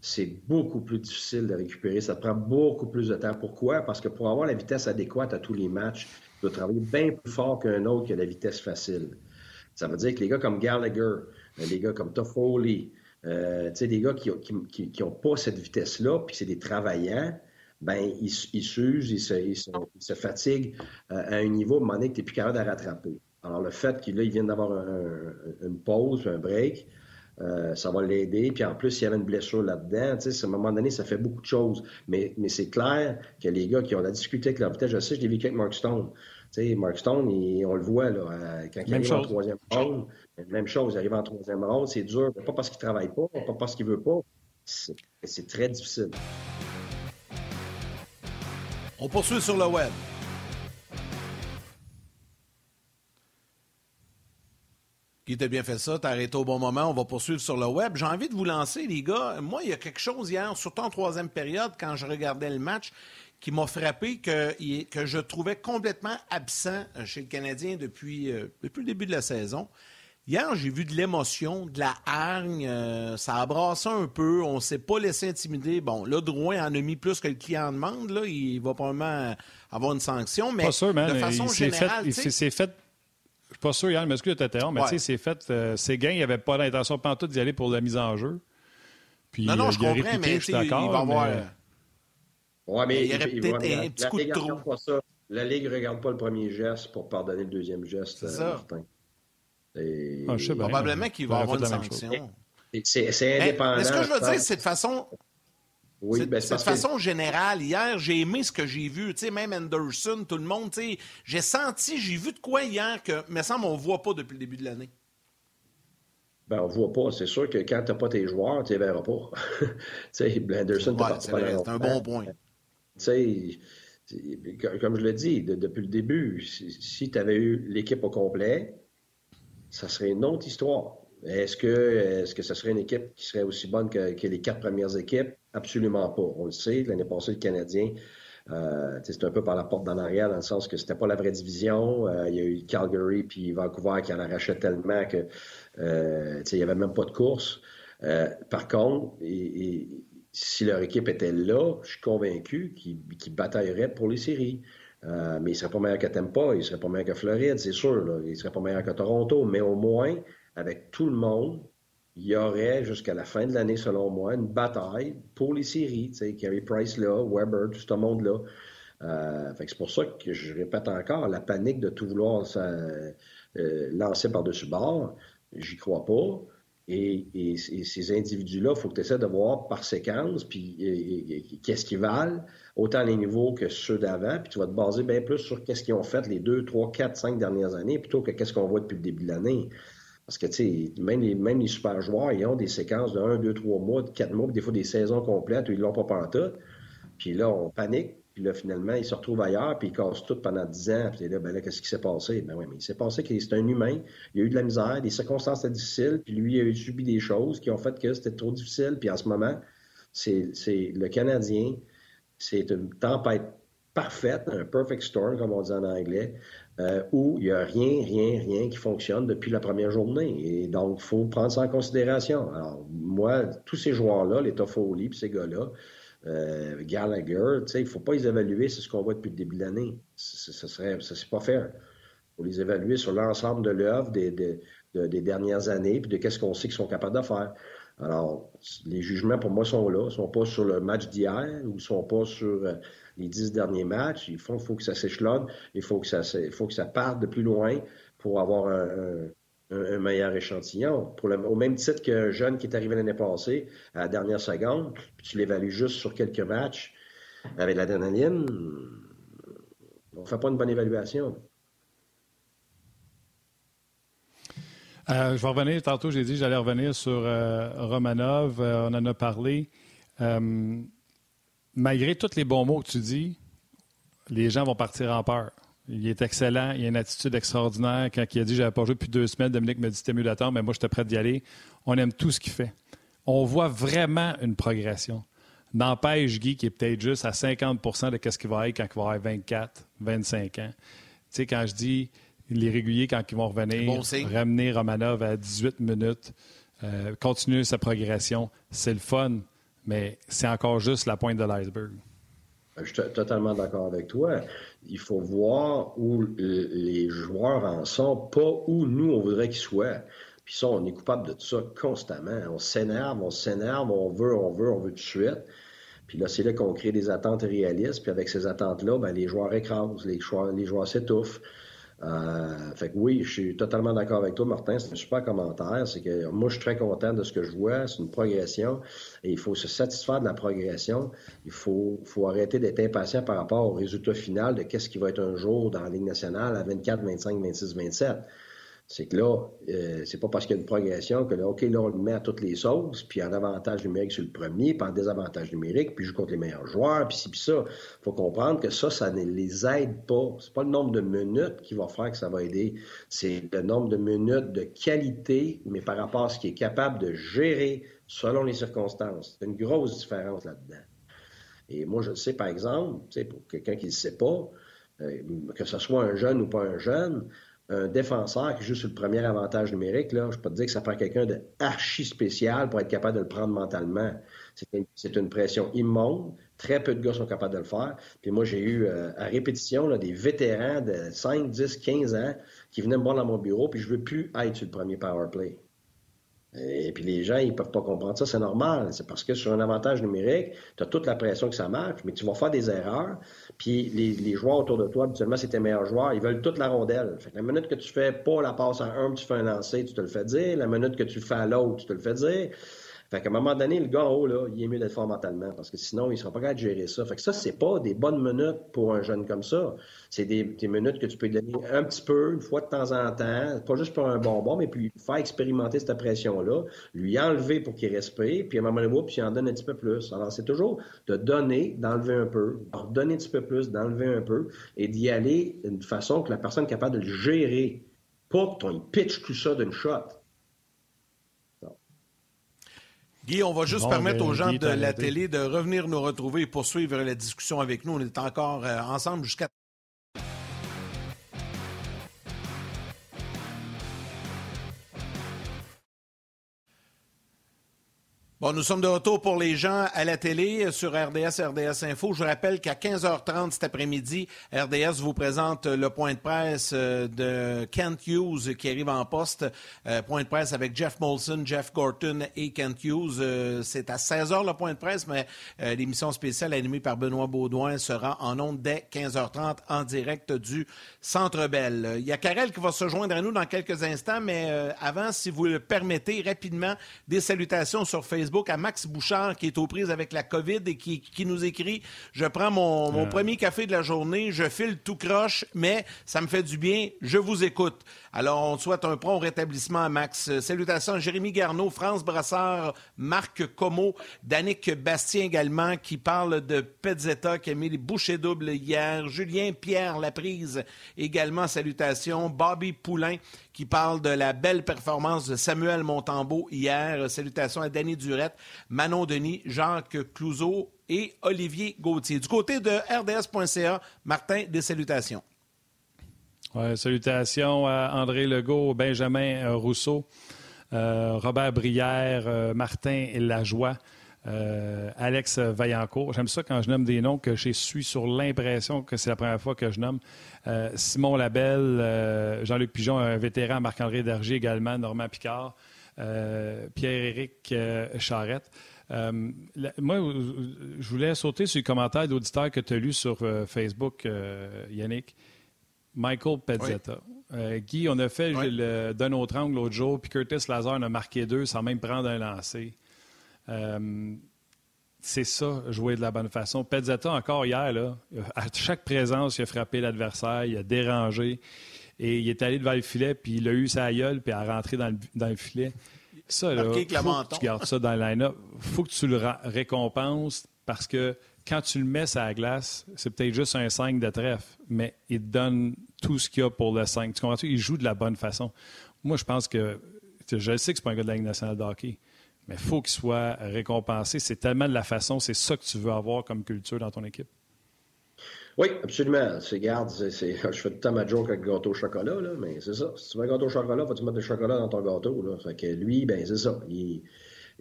c'est beaucoup plus difficile de récupérer. Ça prend beaucoup plus de temps. Pourquoi? Parce que pour avoir la vitesse adéquate à tous les matchs, tu dois travailler bien plus fort qu'un autre qui a la vitesse facile. Ça veut dire que les gars comme Gallagher, euh, les gars comme Toffoli, euh, des gars qui n'ont qui, qui, pas cette vitesse-là, puis c'est des travaillants, ben ils s'usent, ils, se, se, fatiguent euh, à un niveau, à un moment donné, que tu n'es plus capable de rattraper. Alors, le fait qu'ils viennent d'avoir une pause, un break, ça va l'aider. Puis en plus, s'il y avait une blessure là-dedans, à un moment donné, ça fait beaucoup de choses. Mais, mais c'est clair que les gars qui ont la difficulté avec leur vitesse, je sais, je l'ai vécu avec Mark Stone. sais, Mark Stone, on le voit là, euh, quand il arrive en troisième ronde. Même chose, il arrive en troisième ronde, c'est dur. Pas parce qu'il ne travaille pas, pas parce qu'il ne veut pas. C'est très difficile. On poursuit sur le web. Qui t'a bien fait ça, t'as arrêté au bon moment, on va poursuivre sur le web. J'ai envie de vous lancer, les gars. Moi, il y a quelque chose hier, surtout en troisième période, quand je regardais le match, qui m'a frappé, que, que je trouvais complètement absent chez le Canadien depuis, euh, depuis le début de la saison. Hier, j'ai vu de l'émotion, de la hargne, euh, ça a brassé un peu, on ne s'est pas laissé intimider. Bon, là, Drouin en a mis plus que le client demande, là, il va probablement avoir une sanction, mais de façon générale... il s'est fait je suis pas sûr, Yann, mais ce que tu mais tu sais, c'est fait. c'est gain, il avait pas l'intention tout d'y aller pour la mise en jeu. Puis, non, non, je comprends, mais il va avoir. Ouais, mais il y aurait peut-être un petit coup de trou. Pas ça. La Ligue ne regarde pas le premier geste pour pardonner le deuxième geste, C'est euh, Martin. Et... Ah, Probablement qu'il va avoir une sanction. C'est indépendant. Mais, ce que je veux dire, c'est de façon. Oui, ben, c'est de façon générale. Hier, j'ai aimé ce que j'ai vu. Même Anderson, tout le monde. J'ai senti, j'ai vu de quoi hier que, me semble, on ne voit pas depuis le début de l'année. Ben, on ne voit pas. C'est sûr que quand tu n'as pas tes joueurs, tu ne les verras pas. tu sais, Anderson, ouais, c'est un bon point. Tu sais, comme je l'ai dit depuis le début, si, tu avais eu l'équipe au complet, ça serait une autre histoire. Est-ce que, est-ce que ce serait une équipe qui serait aussi bonne que, que les quatre premières équipes? Absolument pas. On le sait, l'année passée, le Canadien, euh, c'est un peu par la porte d'en arrière, dans le sens que c'était pas la vraie division. Euh, il y a eu Calgary puis Vancouver qui en arrachaient tellement que euh, il n'y avait même pas de course. Euh, par contre, si leur équipe était là, je suis convaincu qu'ils batailleraient pour les séries. Euh, mais ils ne seraient pas meilleurs que Tampa, ils ne seraient pas meilleurs que Floride, c'est sûr. Là. Ils ne seraient pas meilleurs que Toronto. Mais au moins, avec tout le monde, il y aurait jusqu'à la fin de l'année, selon moi, une bataille pour les séries. Tu sais, Carey Price là, Weber, tout ce monde-là. Euh, c'est pour ça que je répète encore, la panique de tout vouloir euh, lancer par-dessus bord, j'y crois pas. Et, ces individus-là, il faut que tu essaies de voir par séquence, puis qu'est-ce qu'ils valent, autant les niveaux que ceux d'avant, puis tu vas te baser bien plus sur qu'est-ce qu'ils ont fait les deux, trois, quatre, cinq dernières années, plutôt que qu'est-ce qu'on voit depuis le début de l'année. Parce que, tu sais, même les, super joueurs, ils ont des séquences de 1, 2, 3 mois, de 4 mois, des fois des saisons complètes où ils l'ont pas pantoute. Puis là, on panique, puis là, finalement, ils se retrouvent ailleurs, puis ils cassent tout pendant 10 ans. Puis là, ben là, qu'est-ce qui s'est passé? Ben oui, mais il s'est passé que c'est un humain. Il a eu de la misère, des circonstances difficiles, puis lui, il a subi des choses qui ont fait que c'était trop difficile. Puis en ce moment, c'est le Canadien, c'est une tempête parfaite, un perfect storm, comme on dit en anglais, euh, où il n'y a rien, rien, rien qui fonctionne depuis la première journée. Et donc, il faut prendre ça en considération. Alors, moi, tous ces joueurs-là, les Toffoli, ces gars-là, euh, Gallagher, il ne faut pas les évaluer c'est ce qu'on voit depuis le début de l'année. Ce serait, ça c'est pas faire. Il faut les évaluer sur l'ensemble de l'œuvre des, des, dernières années, puis de qu'est-ce qu'on sait qu'ils sont capables de faire. Alors, les jugements pour moi sont là, ils sont pas sur le match d'hier ou sont pas sur euh, les dix derniers matchs. Il faut, que ça s'échelonne, il faut que ça, parte de plus loin pour avoir un, meilleur échantillon. Au même titre qu'un jeune qui est arrivé l'année passée à la dernière seconde, tu l'évalues juste sur quelques matchs avec l'adrénaline, on ne fait pas une bonne évaluation. Euh, je vais revenir, tantôt j'ai dit j'allais revenir sur euh, Romanov, euh, on en a parlé. Malgré tous les bons mots que tu dis, les gens vont partir en peur. Il est excellent, il a une attitude extraordinaire. Quand il a dit n'avais pas joué depuis deux semaines, Dominique me dit c'était mieux d'attendre, mais moi j'étais prêt d'y aller. On aime tout ce qu'il fait. On voit vraiment une progression. N'empêche Guy qui est peut-être juste à 50% de ce qu'il va être quand il va avoir 24, 25 ans. Tu sais, quand je dis les réguliers, quand ils vont revenir, ramener Romanov à 18 minutes, euh, continuer sa progression, c'est le fun, mais c'est encore juste la pointe de l'iceberg. Je suis totalement d'accord avec toi. Il faut voir où les joueurs en sont, pas où nous, on voudrait qu'ils soient. Puis ça, on est coupable de ça constamment. On s'énerve, on s'énerve, on veut, on veut, on veut tout de suite. Puis là, c'est là qu'on crée des attentes réalistes. Puis avec ces attentes-là, ben, les joueurs écrasent, les joueurs, les joueurs s'étouffent. Euh, fait que oui, je suis totalement d'accord avec toi, Martin. C'est un super commentaire. C'est que moi, je suis très content de ce que je vois. C'est une progression et il faut se satisfaire de la progression. Il faut, faut arrêter d'être impatient par rapport au résultat final de qu'est-ce qui va être un jour dans la Ligue nationale à 24, 25, 26, 27 c'est que là, euh, c'est pas parce qu'il y a une progression que là, OK, là, on le met à toutes les sauces, puis en avantage numérique sur le premier, puis en désavantage numérique, puis joue contre les meilleurs joueurs, puis ci, puis ça. faut comprendre que ça, ça ne les aide pas. C'est pas le nombre de minutes qui va faire que ça va aider. C'est le nombre de minutes de qualité, mais par rapport à ce qui est capable de gérer selon les circonstances. C'est une grosse différence là-dedans. Et moi, je sais, par exemple, pour quelqu'un qui ne sait pas, euh, que ce soit un jeune ou pas un jeune, un défenseur qui joue sur le premier avantage numérique, là, je peux te dire que ça prend quelqu'un de archi spécial pour être capable de le prendre mentalement. C'est une pression immonde. Très peu de gars sont capables de le faire. Puis moi, j'ai eu euh, à répétition là, des vétérans de 5, 10, 15 ans qui venaient me voir dans mon bureau, puis je veux plus être sur le premier power play. Et puis les gens, ils peuvent pas comprendre ça, c'est normal. C'est parce que sur un avantage numérique, tu as toute la pression que ça marche, mais tu vas faire des erreurs. Puis les, joueurs autour de toi, habituellement, c'est tes meilleurs joueurs, ils veulent toute la rondelle. Fait la minute que tu fais pas la passe à un, tu fais un lancer, tu te le fais dire. La minute que tu fais à l'autre, tu te le fais dire. Fait qu'à un moment donné, le gars en haut, là, il est mieux d'être fort mentalement parce que sinon, il ne sera pas capable de gérer ça. Fait que ça, c'est pas des bonnes minutes pour un jeune comme ça. C'est des, minutes que tu peux donner un petit peu, une fois de temps en temps, pas juste pour un bonbon, mais puis faire expérimenter cette pression-là, lui enlever pour qu'il respire, puis à un moment donné, puis il en donne un petit peu plus. Alors, c'est toujours de donner, d'enlever un peu, de donner un petit peu plus, d'enlever un peu, et d'y aller d'une façon que la personne est capable de le gérer. Pas que tu pitch tout ça d'une shot. Guy, on va juste permettre ben, aux gens de la télé de revenir nous retrouver et poursuivre la discussion avec nous. On est encore euh, ensemble jusqu'à Bon, nous sommes de retour pour les gens à la télé sur RDS, RDS Info. Je rappelle qu'à 15h30 cet après-midi, RDS vous présente le point de presse euh, de Kent Hughes qui arrive en poste. Euh, point de presse avec Jeff Molson, Jeff Gorton et Kent Hughes. Euh, c'est à 16h le point de presse, mais l'émission spéciale animée par Benoît Baudouin sera en ondes dès 15h30 en direct du Centre Bell. Il y a Karel qui va se joindre à nous dans quelques instants, mais avant, si vous le permettez, rapidement, des salutations sur Facebook à Max Bouchard qui est aux prises avec la COVID et qui, nous écrit Je prends mon, ah. premier café de la journée, je file tout croche, mais ça me fait du bien, je vous écoute. Alors, on souhaite un prompt rétablissement à Max. Salutations à Jérémy Garneau, France Brassard, Marc Como, Danick Bastien également, qui parle de Pezzetta, qui a mis les bouchées doubles hier. Julien Pierre Laprise également, salutations. Bobby Poulain, qui parle de la belle performance de Samuel Montembeau hier. Salutations à Danny Durette, Manon Denis, Jacques Clouseau et Olivier Gauthier. Du côté de RDS.ca, Martin, des salutations. Salutations à André Legault, Benjamin euh, Rousseau, euh, Robert Brière, euh, Martin Lajoie. Alex Vaillancourt. J'aime ça quand je nomme des noms que je suis sur l'impression que c'est la première fois que je nomme. Euh, Simon Labelle, euh, Jean-Luc Pigeon, un vétéran, Marc-André Dargy également, Normand Picard, euh, Pierre-Éric Charrette. moi, je voulais sauter sur les commentaires d'auditeurs que tu as lus sur Facebook, Yannick. Michael Pezzetta. Guy, on a fait d'un autre angle l'autre jour, puis Curtis Lazar en a marqué deux sans même prendre un lancer c'est ça, jouer de la bonne façon. Pezzetta, encore hier, là, à chaque présence, il a frappé l'adversaire, il a dérangé. Et il est allé devant le filet, puis il a eu sa gueule, puis il a rentré dans le, filet. Ça, là, faut que tu gardes ça dans le line-up. faut que tu le récompenses parce que quand tu le mets sur la glace, c'est peut-être juste un 5 de trèfle, mais il te donne tout ce qu'il y a pour le 5. Tu comprends? Il joue de la bonne façon. Moi, je pense que. Je sais que c'est pas un gars de la Ligue nationale de hockey, mais il faut qu'il soit récompensé. C'est tellement de la façon, c'est ça que tu veux avoir comme culture dans ton équipe. Oui, absolument. C'est, garde, je fais tout le temps ma joke avec le gâteau au chocolat, là, mais c'est ça. Si tu veux un gâteau au chocolat, faut tu mettre du chocolat dans ton gâteau. Fait que lui, ben c'est ça. Il,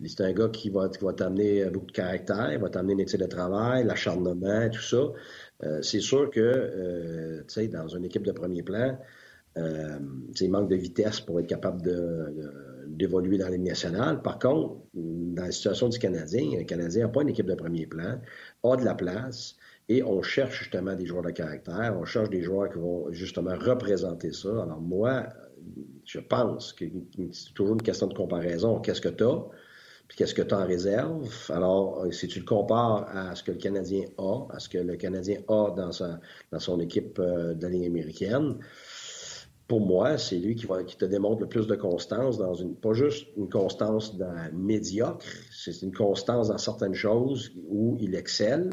c'est un gars qui va, va t'amener beaucoup de caractère, il va t'amener une éthique de travail, l'acharnement, tout ça. Euh, c'est sûr que, euh, tu sais, dans une équipe de premier plan, euh, il manque de vitesse pour être capable d'évoluer dans les nationale. Par contre, dans la situation du Canadien, le Canadien n'a pas une équipe de premier plan, a de la place, et on cherche justement des joueurs de caractère, on cherche des joueurs qui vont justement représenter ça. Alors moi, je pense que c'est toujours une question de comparaison. Qu'est-ce que tu as? Puis qu'est-ce que tu as en réserve? Alors, si tu le compares à ce que le Canadien a, à ce que le Canadien a dans, sa, dans son équipe euh, de la américaine, pour moi, c'est lui qui, va, qui te démontre le plus de constance dans une, pas juste une constance dans médiocre, c'est une constance dans certaines choses où il excelle.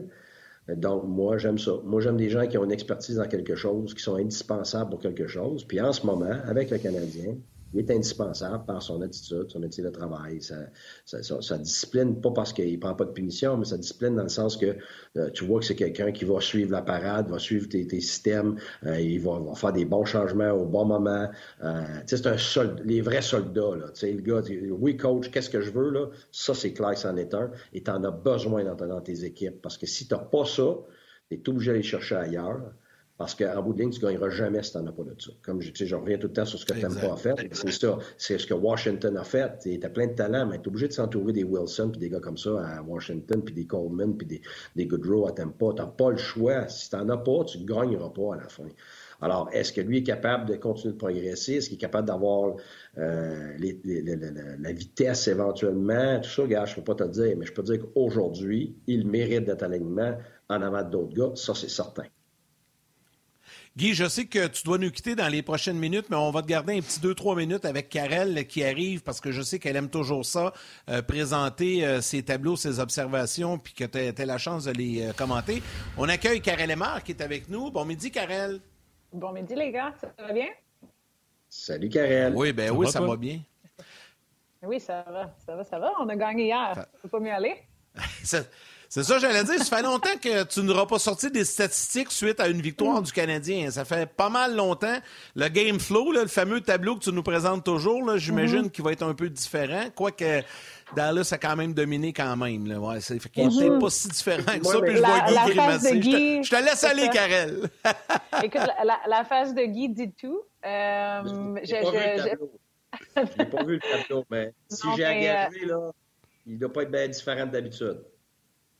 Donc, moi, j'aime ça. Moi, j'aime des gens qui ont une expertise dans quelque chose, qui sont indispensables pour quelque chose. Puis en ce moment, avec le Canadien, il est indispensable par son attitude, son attitude de travail, sa, discipline, pas parce qu'il prend pas de punition, mais sa discipline dans le sens que euh, tu vois que c'est quelqu'un qui va suivre la parade, va suivre tes, systèmes, euh, il va, faire des bons changements au bon moment. Euh, c'est un soldat, les vrais soldats. Là, le gars, oui, coach, qu'est-ce que je veux? Là? Ça, c'est clair, c'en est un. Et tu en as besoin dans, dans tes équipes. Parce que si tu n'as pas ça, tu es obligé d'aller chercher ailleurs. Parce qu'en bout de ligne, tu ne gagneras jamais si tu n'en as pas de ça. Comme je, je reviens tout le temps sur ce que tu n'aimes pas faire. C'est ça. C'est ce que Washington a fait. Tu as plein de talents, mais tu es obligé de s'entourer des Wilson puis des gars comme ça à Washington, puis des Coleman, puis des, des Goodrow à Tampa. Tu n'as pas le choix. Si tu n'en as pas, tu ne gagneras pas à la fin. Alors, est-ce que lui est capable de continuer de progresser? Est-ce qu'il est capable d'avoir euh, la, vitesse éventuellement? Tout ça, gars, je ne peux pas te le dire, mais je peux te dire qu'aujourd'hui, il mérite d'être alignement en avant d'autres gars. Ça, c'est certain. Guy, je sais que tu dois nous quitter dans les prochaines minutes, mais on va te garder un petit deux, trois minutes avec Karel qui arrive parce que je sais qu'elle aime toujours ça, euh, présenter euh, ses tableaux, ses observations, puis que tu as, la chance de les euh, commenter. On accueille Karel Lemar qui est avec nous. Bon midi, Karel. Bon midi, les gars. Ça va bien? Salut, Karel. Oui, ben oui, ça va bien. Oui, ça va, ça va, ça va. On a gagné hier. Ça peut pas mieux aller. C'est ça, j'allais dire. Ça fait longtemps que tu n'auras pas sorti des statistiques suite à une victoire du Canadien. Ça fait pas mal longtemps. Le game flow, le fameux tableau que tu nous présentes toujours, j'imagine mm-hmm. qu'il va être un peu différent. Quoique Dallas a quand même dominé quand même. Là. Ouais, c'est mm-hmm. pas si différent que ça. Puis je vois Guy grimacer. Je, te, laisse aller, Karel. Écoute, la, la, phase de Guy dit tout. Euh, je n'ai pas, vu le tableau, mais si j'ai engagé, euh, là, il ne doit pas être bien différent d'habitude.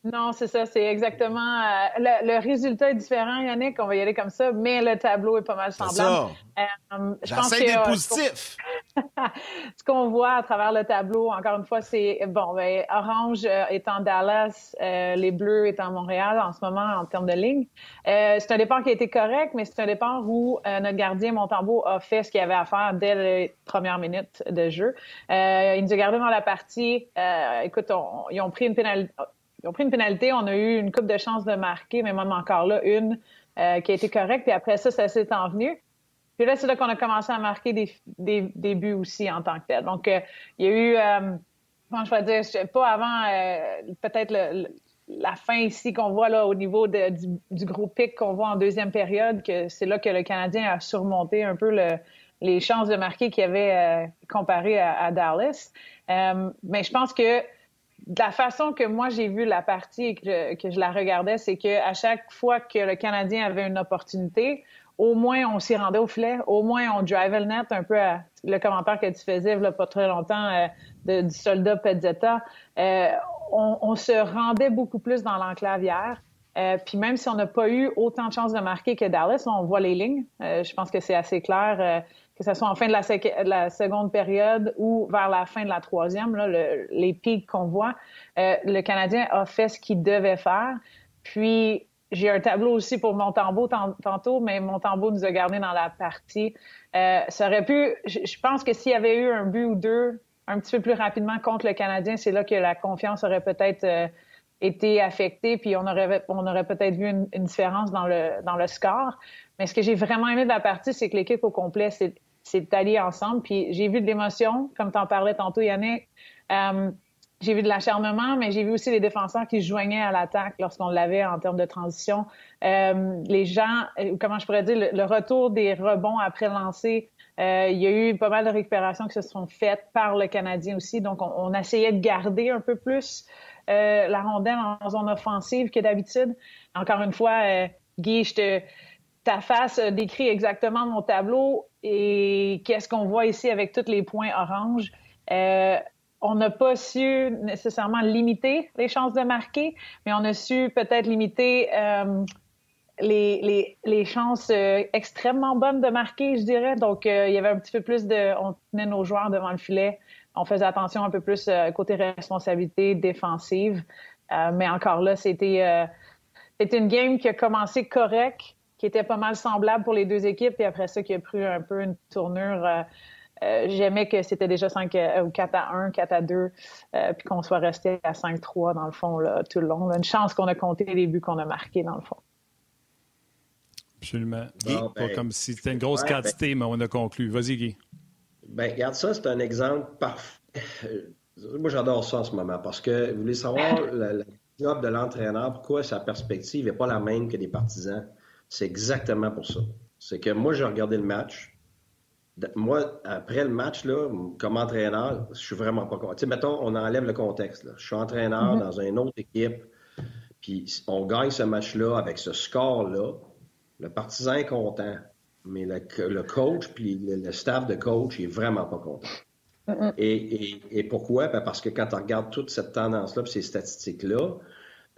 Non, c'est ça, c'est exactement. Euh, le, résultat est différent, Yannick, on va y aller comme ça, mais le tableau est pas mal semblable. Euh, J'essaie d'être positif. ce qu'on voit à travers le tableau, encore une fois, c'est bon, ben, Orange euh, est en Dallas, euh, les Bleus est en Montréal en ce moment en termes de ligne. c'est un départ qui a été correct, mais c'est un départ où notre gardien Montembeau a fait ce qu'il avait à faire dès les premières minutes de jeu. il nous a gardé dans la partie. écoute, ils ont pris une pénalité ils ont pris une pénalité. On a eu une coupe de chance de marquer, mais même encore là, une euh, qui a été correcte. Puis après ça, ça s'est envenu. Puis là, c'est là qu'on a commencé à marquer des, des, buts aussi en tant que tel. Donc, euh, il y a eu, euh, comment je vais dire, pas avant peut-être la fin ici qu'on voit là au niveau du, du, gros pic qu'on voit en deuxième période, que c'est là que le Canadien a surmonté un peu le, les chances de marquer qu'il avait comparé à, à Dallas. mais je pense que de la façon que moi j'ai vu la partie et que, je la regardais, c'est que à chaque fois que le Canadien avait une opportunité, au moins on s'y rendait au filet, au moins on drive le net, un peu à le commentaire que tu faisais là, pas très longtemps euh, du soldat Pezzetta. Euh, on, se rendait beaucoup plus dans l'enclave. Euh, puis même si on n'a pas eu autant de chances de marquer que Dallas, on voit les lignes. je pense que c'est assez clair que ce soit en fin de la, seconde période ou vers la fin de la troisième, là, les pics qu'on voit, euh, le Canadien a fait ce qu'il devait faire. Puis, j'ai un tableau aussi pour Montembeau tantôt, mais Montembeau nous a gardé dans la partie. Euh, ça aurait pu, je pense que s'il y avait eu un but ou deux un petit peu plus rapidement contre le Canadien, c'est là que la confiance aurait peut-être euh, été affectée, puis on aurait, on aurait peut-être vu une, une, différence dans le, dans le score. Mais ce que j'ai vraiment aimé de la partie, c'est que l'équipe au complet s'est alliée ensemble. Puis j'ai vu de l'émotion, comme tu en parlais tantôt, Yannick. Euh, j'ai vu de l'acharnement, mais j'ai vu aussi les défenseurs qui se joignaient à l'attaque lorsqu'on l'avait en termes de transition. Euh, les gens, euh, comment je pourrais dire, le, retour des rebonds après lancer. Euh, il y a eu pas mal de récupérations qui se sont faites par le Canadien aussi. Donc, on, on essayait de garder un peu plus euh, la rondelle en zone offensive que d'habitude. Encore une fois, euh, Guy, je te ta face décrit exactement mon tableau et qu'est-ce qu'on voit ici avec tous les points orange. Euh, on n'a pas su nécessairement limiter les chances de marquer, mais on a su peut-être limiter euh, les, chances euh, extrêmement bonnes de marquer, je dirais. Donc, il y avait un petit peu plus de... On tenait nos joueurs devant le filet. On faisait attention un peu plus côté responsabilité défensive. mais encore là, c'était c'était une game qui a commencé correct, qui était pas mal semblable pour les deux équipes, et après ça, qui a pris un peu une tournure. Euh, euh, j'aimais que c'était déjà 5 euh, ou 4 à 1, 4 à 2, puis qu'on soit resté à 5-3 dans le fond là, tout le long. Une chance qu'on a compté les buts qu'on a marqués dans le fond. Absolument. Ben, comme si c'était une grosse quantité, ben mais on a conclu. Vas-y, Guy. Ben, regarde ça, c'est un exemple parfait. Moi, j'adore ça en ce moment parce que vous voulez savoir le job de l'entraîneur, pourquoi sa perspective n'est pas la même que des partisans? C'est exactement pour ça. C'est que moi, j'ai regardé le match. Moi, après le match, là, comme entraîneur, je suis vraiment pas content. Tu sais, mettons, on enlève le contexte. Je suis entraîneur mm-hmm. dans une autre équipe, puis on gagne ce match-là avec ce score-là. Le partisan est content, mais le, coach puis le, staff de coach est vraiment pas content. Et, pourquoi? Ben, parce que quand tu regardes toute cette tendance-là, ces statistiques-là,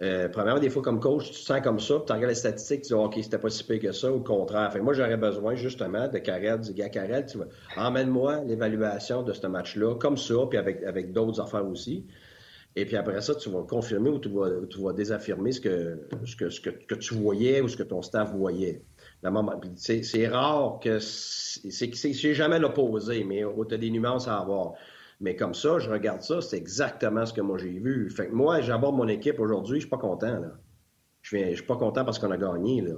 euh, premièrement, des fois, comme coach, tu te sens comme ça, tu regardes les statistiques, tu dis, OK, c'était pas si pire que ça, le contraire. Moi, j'aurais besoin, justement, de Carrel, du gars Carrel, tu vois, emmène-moi l'évaluation de ce match-là, comme ça, puis avec, avec d'autres affaires aussi. Et puis après ça, tu vas confirmer ou tu vas, tu vas désaffirmer ce que, ce, que, ce que, tu voyais ou ce que ton staff voyait. C'est rare que. C'est jamais l'opposé, mais tu as des nuances à avoir. Mais comme ça, je regarde ça, c'est exactement ce que moi j'ai vu. Fait que moi, j'aborde mon équipe aujourd'hui, je suis pas content. Là. Je suis, suis pas content parce qu'on a gagné. Là.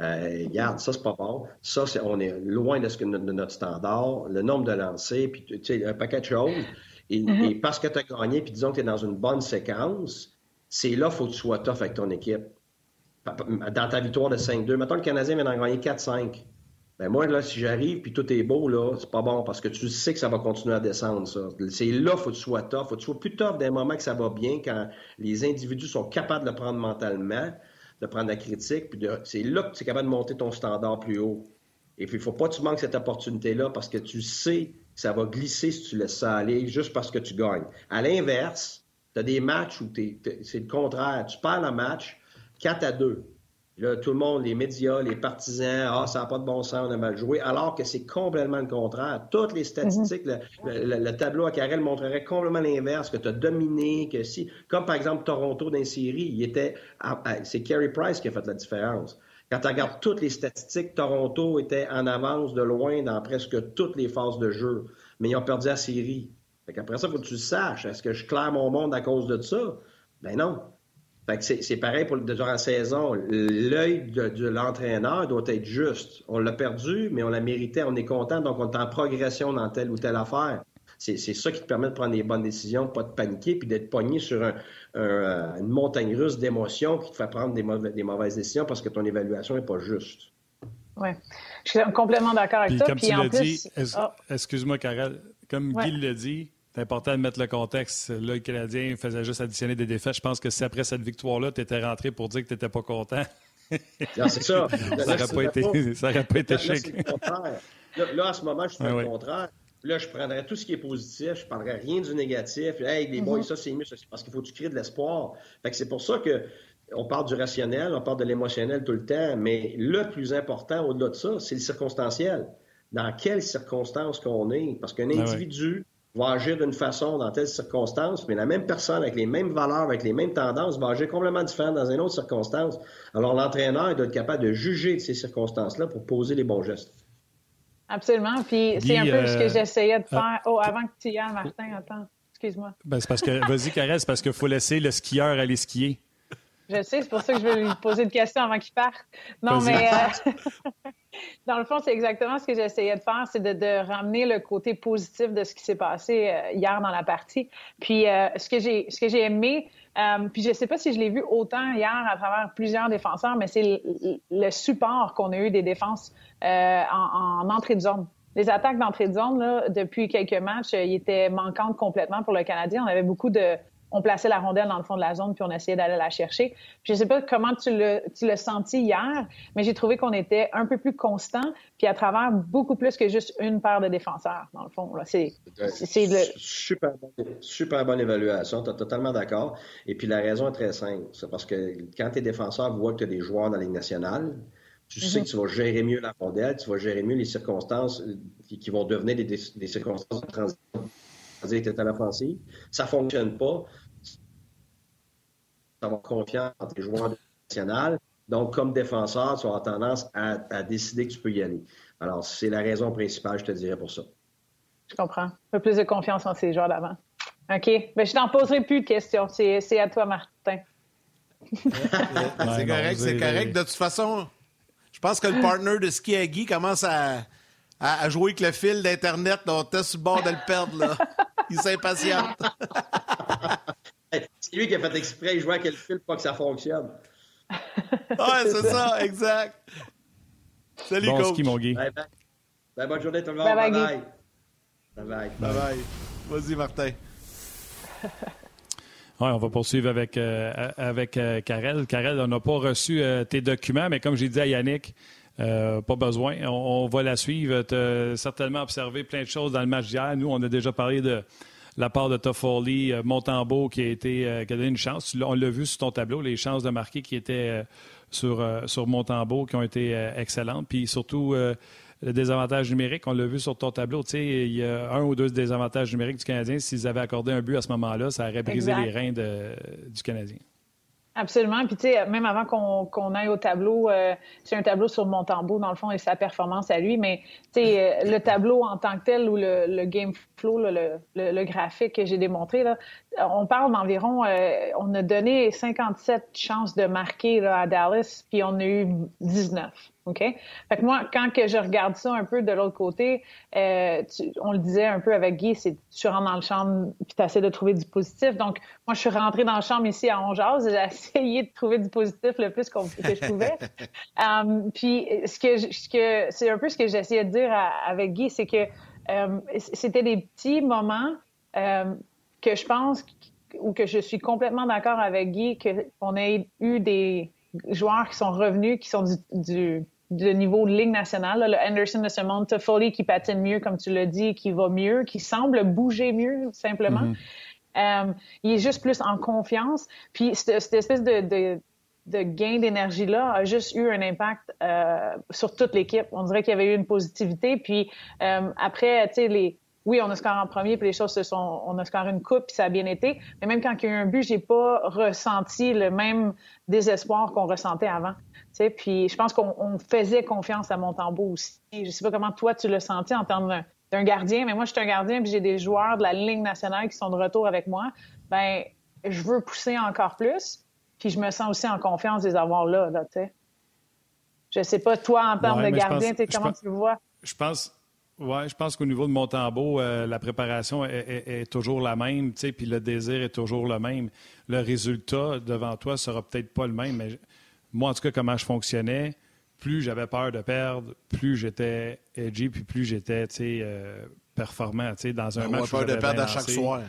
Euh, regarde, ça, c'est pas bon. Ça, on est loin de, ce que, de notre standard. Le nombre de lancers, puis tu sais, un paquet de choses. Et, mm-hmm. parce que tu as gagné, puis disons que tu es dans une bonne séquence, c'est là qu'il faut que tu sois tough avec ton équipe. Dans ta victoire de 5-2, mettons le Canadien vient d'en gagner 4-5. Ben moi, là, si j'arrive puis tout est beau, là, c'est pas bon parce que tu sais que ça va continuer à descendre, ça. C'est là faut que tu sois tough. faut que tu sois plus tough d'un moment que ça va bien, quand les individus sont capables de le prendre mentalement, de prendre la critique, puis c'est là que tu es capable de monter ton standard plus haut. Et puis, il faut pas que tu manques cette opportunité-là parce que tu sais que ça va glisser si tu laisses ça aller juste parce que tu gagnes. À l'inverse, tu as des matchs où c'est le contraire. Tu perds le match 4 à 2. Là, tout le monde, les médias, les partisans, ah, ça n'a pas de bon sens, on a mal joué, alors que c'est complètement le contraire. Toutes les statistiques, mhm. le, tableau à Carrel montrerait complètement l'inverse, que tu as dominé, que si, comme par exemple Toronto dans série, il était, c'est Carey Price qui a fait la différence. Quand tu regardes toutes les statistiques, Toronto était en avance de loin dans presque toutes les phases de jeu, mais ils ont perdu la série. Fait Après ça, il faut que tu le saches. Est-ce que je claire mon monde à cause de ça? Ben non. Fait que c'est pareil pour durant la saison. L'œil de, l'entraîneur doit être juste. On l'a perdu, mais on l'a mérité. On est content, donc on est en progression dans telle ou telle affaire. C'est ça qui te permet de prendre les bonnes décisions, pas de paniquer, puis d'être pogné sur une montagne russe d'émotions qui te fait prendre des, mauvaises décisions parce que ton évaluation n'est pas juste. Oui, je suis complètement d'accord avec toi. Comme tu l'as dit, oh. excuse-moi, Karel, comme Guy l'a dit, c'est important de mettre le contexte. Là, le Canadien faisait juste additionner des défaites. Je pense que si après cette victoire-là, tu étais rentré pour dire que tu n'étais pas content. c'est ça. ça n'aurait pas, été, ça pas été chic. Là, à ce moment, je suis le contraire. Là, je prendrais tout ce qui est positif, je ne parlerais rien du négatif. Hey, les boys, mm-hmm. ça, c'est mieux, parce qu'il faut que tu crées de l'espoir. c'est pour ça que on parle du rationnel, on parle de l'émotionnel tout le temps, mais le plus important au-delà de ça, c'est le circonstanciel. Dans quelles circonstances qu'on est? Parce qu'un ah individu va agir d'une façon dans telle circonstance, mais la même personne avec les mêmes valeurs, avec les mêmes tendances, va agir complètement différent dans une autre circonstance. Alors, l'entraîneur doit être capable de juger de ces circonstances-là pour poser les bons gestes. Absolument. Puis c'est un peu ce que euh, j'essayais de faire. Oh, avant que tu y ailles, Martin, attends. Excuse-moi. Ben, c'est parce que, vas-y, Karel, c'est parce qu'il faut laisser le skieur aller skier. Je sais, c'est pour ça que je vais lui poser une question avant qu'il parte. Non, mais euh, dans le fond, c'est exactement ce que j'essayais de faire, c'est de, ramener le côté positif de ce qui s'est passé euh, hier dans la partie. Puis euh, ce que j'ai ce que j'ai aimé, puis je ne sais pas si je l'ai vu autant hier à travers plusieurs défenseurs, mais c'est le, support qu'on a eu des défenses en, en entrée de zone. Les attaques d'entrée de zone, là, depuis quelques matchs, ils étaient manquantes complètement pour le Canadien. On avait beaucoup de, on plaçait la rondelle dans le fond de la zone puis on essayait d'aller la chercher. je ne sais pas comment tu l'as senti hier, mais j'ai trouvé qu'on était un peu plus constant puis à travers beaucoup plus que juste une paire de défenseurs, dans le fond. C'est super, super bonne évaluation, tu es totalement d'accord. Et puis la raison est très simple. C'est parce que quand tes défenseurs voient que tu as des joueurs dans la Ligue nationale, tu sais mm-hmm. que tu vas gérer mieux la rondelle, tu vas gérer mieux les circonstances euh, qui, vont devenir des, circonstances de transition. C'est-à-dire à l'offensive. Ça ne fonctionne pas avoir confiance dans tes joueurs nationaux. Donc, comme défenseur, tu as tendance à, décider que tu peux y aller. Alors, c'est la raison principale, je te dirais, pour ça. Je comprends. Un peu plus de confiance en ces joueurs d'avant. OK. Mais je n'en poserai plus de questions. C'est à toi, Martin. c'est correct, c'est correct. De toute façon, je pense que le partner de ski à Guy commence à, jouer avec le fil d'Internet. On était sur le bord de le perdre. Là. Il s'impatiente. C'est lui qui a fait exprès, il jouait à quel fil pour que ça fonctionne. ouais, c'est ça, exact. Salut, bon coach. mon Guy. Bye bonne journée tout le monde. Bye bye. Bye bye. bye, bye. Vas-y, Martin. Oui, on va poursuivre avec, euh, avec euh, Karel. Karel, on n'a pas reçu euh, tes documents, mais comme j'ai dit à Yannick, pas besoin. On, on, va la suivre. Tu as certainement observé plein de choses dans le match d'hier. Nous, on a déjà parlé de, la part de Toffoli, euh, Montembeau qui a, été, euh, qui a donné une chance. On l'a vu sur ton tableau, les chances de marquer qui étaient euh, sur, sur Montembeau qui ont été excellentes. Puis surtout, le désavantage numérique, on l'a vu sur ton tableau. Tu sais, il y a un ou deux désavantages numériques du Canadien. S'ils avaient accordé un but à ce moment-là, ça aurait brisé les reins du Canadien. Absolument. Puis, tu sais, même avant qu'on aille au tableau, euh, c'est un tableau sur Montembeau, dans le fond, et sa performance à lui. Mais, tu sais, euh, le tableau en tant que tel ou le, game flow, le, le, graphique que j'ai démontré, là, on parle d'environ, euh, on a donné 57 chances de marquer là, à Dallas, puis on a eu 19. OK? Fait que moi, quand que je regarde ça un peu de l'autre côté, euh, on le disait un peu avec Guy, c'est tu rentres dans le champ puis tu essaies de trouver du positif. Donc, moi, je suis rentrée dans le champ ici à Ongeaz. J'ai essayé de trouver du positif le plus que je pouvais. um, puis, ce que, ce que c'est un peu ce que j'essayais de dire avec Guy, c'est que um, c'était des petits moments um, que je pense ou que je suis complètement d'accord avec Guy qu'on ait eu des joueurs qui sont revenus, qui sont du de niveau de Ligue nationale. le Anderson de ce monde, Toffoli qui patine mieux, comme tu l'as dit, qui va mieux, qui semble bouger mieux, simplement. Mm-hmm. Euh, il est juste plus en confiance. Puis cette, espèce de, de, gain d'énergie-là a juste eu un impact euh, sur toute l'équipe. On dirait qu'il y avait eu une positivité. Puis euh, après, tu sais, les... Oui, on a scoré en premier, puis les choses se sont, on a scoré une coupe, puis ça a bien été. Mais même quand il y a eu un but, j'ai pas ressenti le même désespoir qu'on ressentait avant. Puis je pense qu'on faisait confiance à Montembeau aussi. Je sais pas comment toi tu l'as senti en termes d'un gardien, mais moi je suis un gardien puis j'ai des joueurs de la Ligue nationale qui sont de retour avec moi. Ben je veux pousser encore plus, puis je me sens aussi en confiance de les avoir là, là tu sais. Je sais pas toi en termes de gardien, comment tu le vois? Je pense oui, je pense qu'au niveau de Montembeau, euh, la préparation est, toujours la même, puis le désir est toujours le même. Le résultat devant toi sera peut-être pas le même, mais moi, en tout cas, comment je fonctionnais, plus j'avais peur de perdre, plus j'étais edgy, puis plus j'étais euh, performant. Dans un On match. peur de perdre à chaque soir.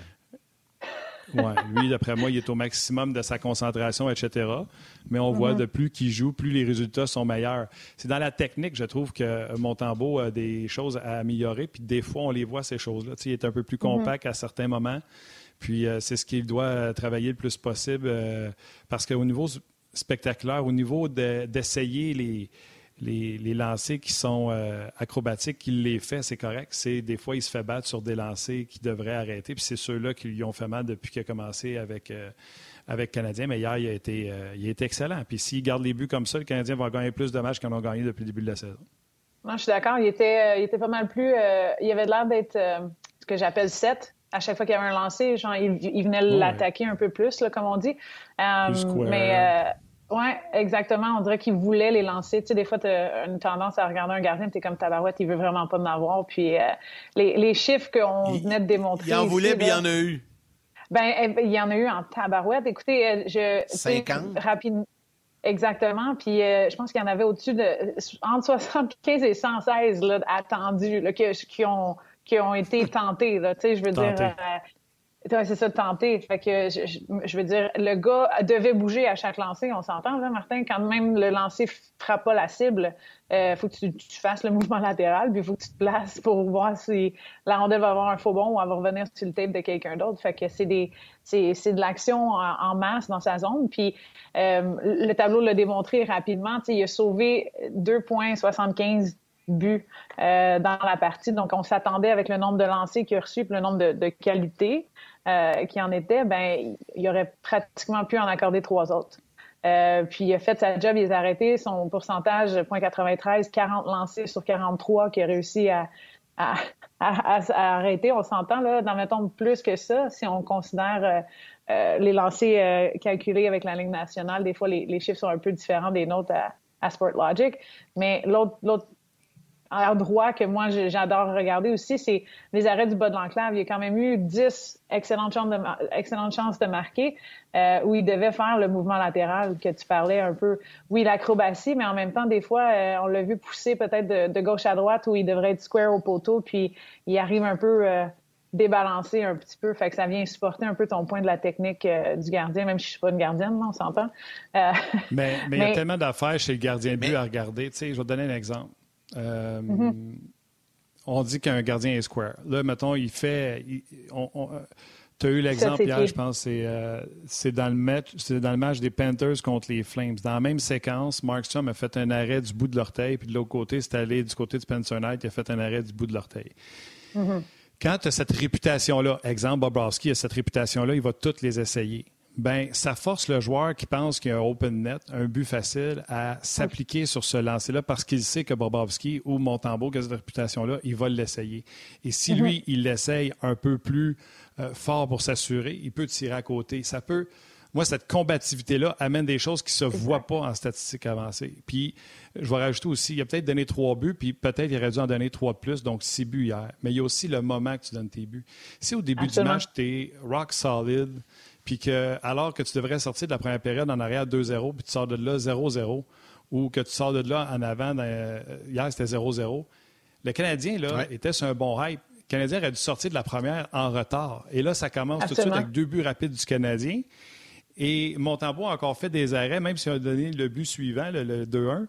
Oui, lui, d'après moi, il est au maximum de sa concentration, etc. Mais on voit mm-hmm. de plus qu'il joue, plus les résultats sont meilleurs. C'est dans la technique, je trouve que Montembeau a des choses à améliorer, puis des fois, on les voit, ces choses-là. il est un peu plus mm-hmm. compact à certains moments. Puis euh, c'est ce qu'il doit travailler le plus possible euh, parce qu'au niveau spectaculaire au niveau d'essayer les, les, les, lancers qui sont euh, acrobatiques, qu'il les fait, c'est correct. C'est des fois, il se fait battre sur des lancers qui devraient arrêter. Puis c'est ceux-là qui lui ont fait mal depuis qu'il a commencé avec, euh, avec Canadien. Mais hier, il a, été, euh, il a été excellent. Puis s'il garde les buts comme ça, le Canadien va gagner plus de matchs qu'ils ont gagné depuis le début de la saison. Non, je suis d'accord. Il était, il était pas mal plus. il avait l'air d'être ce que j'appelle 7 à chaque fois qu'il y avait un lancé, genre, il, venait l'attaquer un peu plus, là, comme on dit. mais oui, exactement. On dirait qu'il voulait les lancer. Tu sais, des fois, tu as une tendance à regarder un gardien, tu es comme tabarouette, il veut vraiment pas en avoir. Puis euh, les, les, chiffres qu'on venait de démontrer. Il en voulait, mais il y en a eu. Ben, eh, ben, il y en a eu en tabarouette. Écoutez, euh, je. 50. Rapide. Exactement. Puis euh, je pense qu'il y en avait au-dessus de. entre 75 et 116 là, attendus, là, qui, qui, ont, qui ont été tentés. Là, tu sais, je veux dire c'est ça, de tenter. Fait que je, veux dire, le gars devait bouger à chaque lancer, on s'entend, là, Martin? Quand même le lancer frappe pas la cible, il euh, faut que tu, fasses le mouvement latéral, puis il faut que tu te places pour voir si la rondelle va avoir un faux bon ou elle va revenir sur le tape de quelqu'un d'autre. Fait que c'est des c'est, de l'action en, masse dans sa zone. Puis euh, le tableau l'a démontré rapidement. Il a sauvé 2,75 buts euh, dans la partie. Donc, on s'attendait avec le nombre de lancers qu'il a reçu et le nombre de, de qualités. Euh, qui en était, ben il aurait pratiquement pu en accorder trois autres. Euh, puis il a fait sa job, il a arrêté son pourcentage .93, 40 lancés sur 43 qui a réussi à, à, à, arrêter. On s'entend là, dans mettons plus que ça, si on considère euh, les lancers calculés avec la Ligue nationale. Des fois, les, chiffres sont un peu différents des nôtres à, à Sportlogic. Mais l'autre en droit que moi j'adore regarder aussi, c'est les arrêts du bas de l'enclave. Il y a quand même eu 10 excellentes chances de, excellentes chances de marquer euh, où il devait faire le mouvement latéral que tu parlais un peu. Oui, l'acrobatie, mais en même temps, des fois, euh, on l'a vu pousser peut-être de, gauche à droite où il devrait être square au poteau, puis il arrive un peu euh, débalancé un petit peu. Fait que ça vient supporter un peu ton point de la technique du gardien, même si je suis pas une gardienne, on s'entend. mais, il y a tellement d'affaires chez le gardien de but à regarder. Tu sais, je vais te donner un exemple. Euh, on dit qu'un gardien est square. Là, mettons, il fait. tu as eu l'exemple hier, je pense, c'est euh, dans, le match, dans le match des Panthers contre les Flames. Dans la même séquence, Markstrom a fait un arrêt du bout de l'orteil, puis de l'autre côté, c'est allé du côté de Spencer Knight, il a fait un arrêt du bout de l'orteil. Mm-hmm. Quand tu as cette réputation-là, exemple, Bobrovski a cette réputation-là, il va toutes les essayer ben ça force le joueur qui pense qu'il y a un open net, un but facile, à s'appliquer sur ce lancer-là parce qu'il sait que Bobrovski ou Montembeau, qui a cette réputation-là, il va l'essayer. Et si mhm. lui, il l'essaye un peu plus euh, fort pour s'assurer, il peut tirer à côté. Ça peut moi, cette combativité-là amène des choses qui ne se voient pas en statistiques avancées. Puis, je vais rajouter aussi, il a peut-être donné trois buts, puis peut-être il aurait dû en donner trois de plus, donc six buts hier. Mais il y a aussi le moment que tu donnes tes buts. Si au début du match, tu es rock solid, puis que, alors que tu devrais sortir de la première période en arrière 2-0, puis tu sors de là 0-0, ou que tu sors de là en avant, hier c'était 0-0, le Canadien là, était sur un bon hype. Le Canadien aurait dû sortir de la première en retard. Et là, ça commence tout de suite avec deux buts rapides du Canadien. Et Montembeau a encore fait des arrêts, même s'il a donné le but suivant, le, 2-1.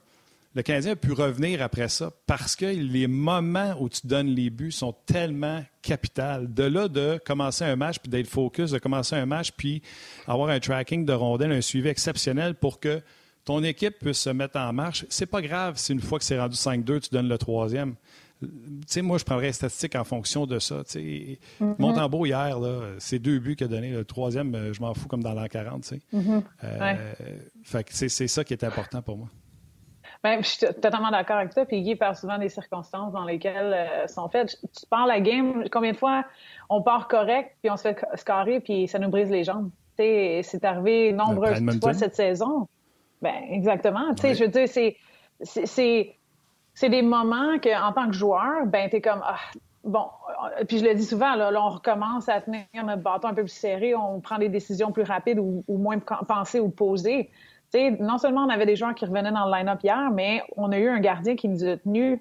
Le Canadien a pu revenir après ça parce que les moments où tu donnes les buts sont tellement capitales. De là, de commencer un match, puis d'être focus, de commencer un match, puis avoir un tracking de rondelles, un suivi exceptionnel pour que ton équipe puisse se mettre en marche. C'est pas grave si une fois que c'est rendu 5-2, tu donnes le troisième sais, moi, je prendrais les statistiques en fonction de ça. Mm -hmm. hier, c'est deux buts qu'il a donné. Le troisième, euh, je m'en fous comme dans l'an 40. Mm c'est ça qui est important pour moi. Ben, je suis totalement d'accord avec toi. Puis Guy parle souvent des circonstances dans lesquelles euh, sont faites. Tu parles la game, combien de fois on part correct, puis on se fait scorer, puis ça nous brise les jambes. C'est arrivé nombreuses fois cette saison. Ben, exactement. Je veux dire, c'est c'est des moments que, en tant que joueur, ben, t'es comme, ah, bon, euh, puis je le dis souvent, là, on recommence à tenir notre bâton un peu plus serré, on prend des décisions plus rapides ou, moins pensées ou posées. Non seulement on avait des joueurs qui revenaient dans le line-up hier, mais on a eu un gardien qui nous a tenus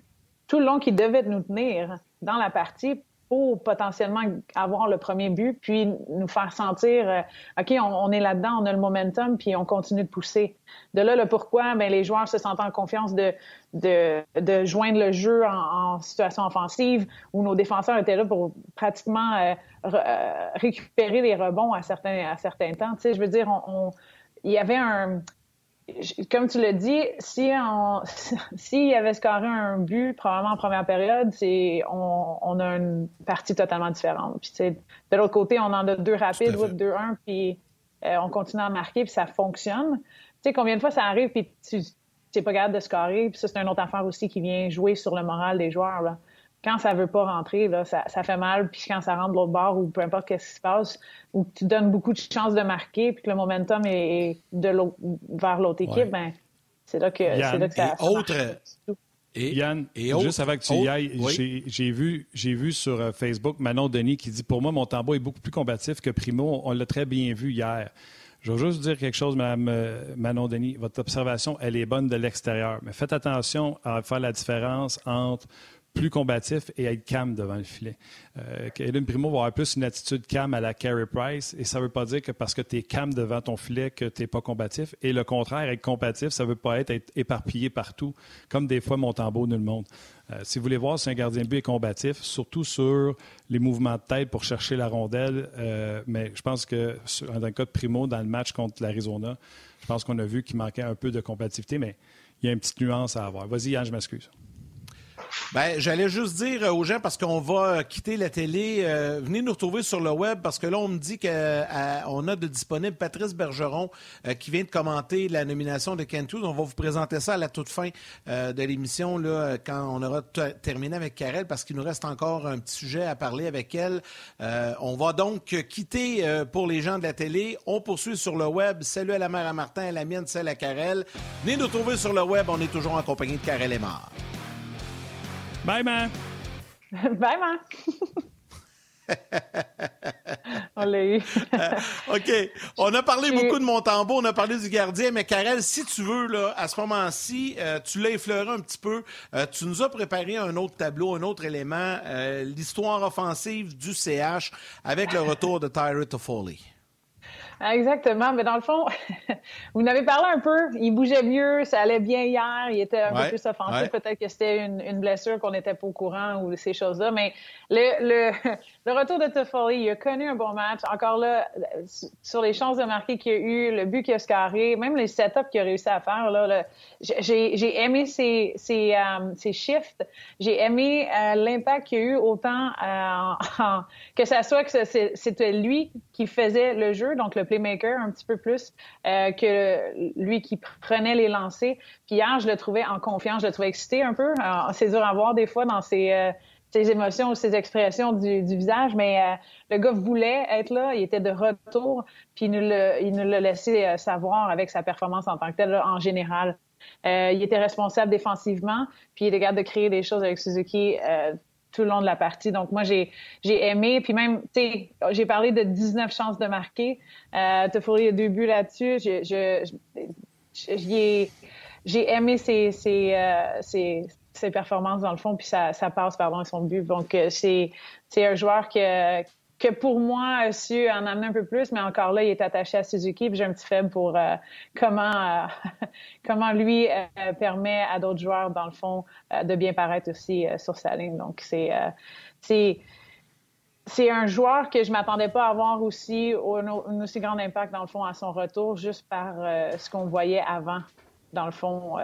tout le long, qui devait nous tenir dans la partie pour potentiellement avoir le premier but, puis nous faire sentir, euh, OK, on, est là-dedans, on a le momentum, puis on continue de pousser. De là, le pourquoi, bien, les joueurs se sentent en confiance de, de, de joindre le jeu en, situation offensive, où nos défenseurs étaient là pour pratiquement euh, euh, récupérer les rebonds à certains, à certains temps. Tu sais, je veux dire, on, il y avait un comme tu l'as dit, si on, s'il avait scoré un but, probablement en première période, c'est, on, on a une partie totalement différente. Puis, de l'autre côté, on en a deux rapides, 2-1, puis euh, on continue à marquer, puis ça fonctionne. Tu sais, combien de fois ça arrive, puis tu n'es pas capable de scorer, puis ça, c'est une autre affaire aussi qui vient jouer sur le moral des joueurs. Là quand ça veut pas rentrer, là, ça, fait mal. Puis quand ça rentre de l'autre bord ou peu importe ce qui se passe, ou que tu donnes beaucoup de chances de marquer, puis que le momentum est de vers l'autre équipe, ben, c'est là que, c'est là que ça, et autre, Et, Yann, et juste avant que tu y ailles, j'ai vu, vu sur euh, Facebook Manon Denis qui dit Pour moi, mon tambour est beaucoup plus combatif que Primo. On l'a très bien vu hier. Je veux juste dire quelque chose, Mme euh, Manon Denis. Votre observation, elle est bonne de l'extérieur. Mais faites attention à faire la différence entre plus combatif et être calme devant le filet. Euh, Primo va avoir plus une attitude calme à la Carey Price et ça ne veut pas dire que parce que tu es calme devant ton filet que tu n'es pas combatif. Et le contraire, être combatif, ça ne veut pas être, être éparpillé partout, comme des fois Montembeau nous le montre. Euh, si vous voulez voir si un gardien de but est combatif, surtout sur les mouvements de tête pour chercher la rondelle, euh, mais je pense que dans le cas de Primo, dans le match contre l'Arizona, je pense qu'on a vu qu'il manquait un peu de combativité, mais il y a une petite nuance à avoir. Vas-y, Yann, je m'excuse. Ben, j'allais juste dire euh, aux gens, parce qu'on va quitter la télé, euh, venez nous retrouver sur le web, parce que là, on me dit qu'on euh, a de disponible Patrice Bergeron qui vient de commenter la nomination de Kentus. On va vous présenter ça à la toute fin de l'émission, là, quand on aura terminé avec Karel, parce qu'il nous reste encore un petit sujet à parler avec elle. on va donc quitter pour les gens de la télé. On poursuit sur le web. Salut à la mère à Martin, à la mienne, celle à Karel. Venez nous retrouver sur le web. On est toujours en compagnie de Karel Aymar. Bye, man. Bye, man. on l'a eu. OK. On a parlé beaucoup de Montembeau, on a parlé du gardien, mais Karel, si tu veux, là, à ce moment-ci, euh, tu l'as effleuré un petit peu. Euh, tu nous as préparé un autre tableau, un autre élément, euh, l'histoire offensive du CH avec le retour de Tyree Toffoli. Exactement. Mais dans le fond, vous n'avez parlé un peu. Il bougeait mieux, ça allait bien hier. Il était un peu plus offensif. Peut-être que c'était une, blessure qu'on n'était pas au courant ou ces choses-là. Mais le, le, retour de Toffoli, il a connu un bon match. Encore là, sur les chances de marquer qu'il a eu, le but qu'il a scarré, même les setups qu'il a réussi à faire, là, j'ai aimé ses, ses, euh, ses shifts. J'ai aimé euh, l'impact qu'il a eu autant euh, que ça soit que c'était lui qui faisait le jeu, donc le playmaker un petit peu plus euh, que lui qui prenait les lancers. Puis hier, je le trouvais en confiance, je le trouvais excité un peu. C'est dur à voir des fois dans ses, ses émotions ou ses expressions du, visage, mais euh, le gars voulait être là, il était de retour, puis il nous l'a, laissé euh, savoir avec sa performance en tant que tel en général. Euh, il était responsable défensivement, puis il est capable de créer des choses avec Suzuki tout le long de la partie. Donc moi, j'ai, j'ai aimé, puis même, tu sais, j'ai parlé de 19 chances de marquer. Euh, Toffoli a deux buts là-dessus. Je, je, j'ai aimé ses, ses, ses performances dans le fond, puis ça, ça passe pardon son but. Donc euh, c'est un joueur que que pour moi a su en amener un peu plus, mais encore là, il est attaché à Suzuki. Puis j'ai un petit faible pour euh, comment euh, comment lui permet à d'autres joueurs dans le fond de bien paraître aussi sur sa ligne. Donc c'est c'est un joueur que je m'attendais pas à avoir aussi un, aussi grand impact dans le fond à son retour, juste par ce qu'on voyait avant dans le fond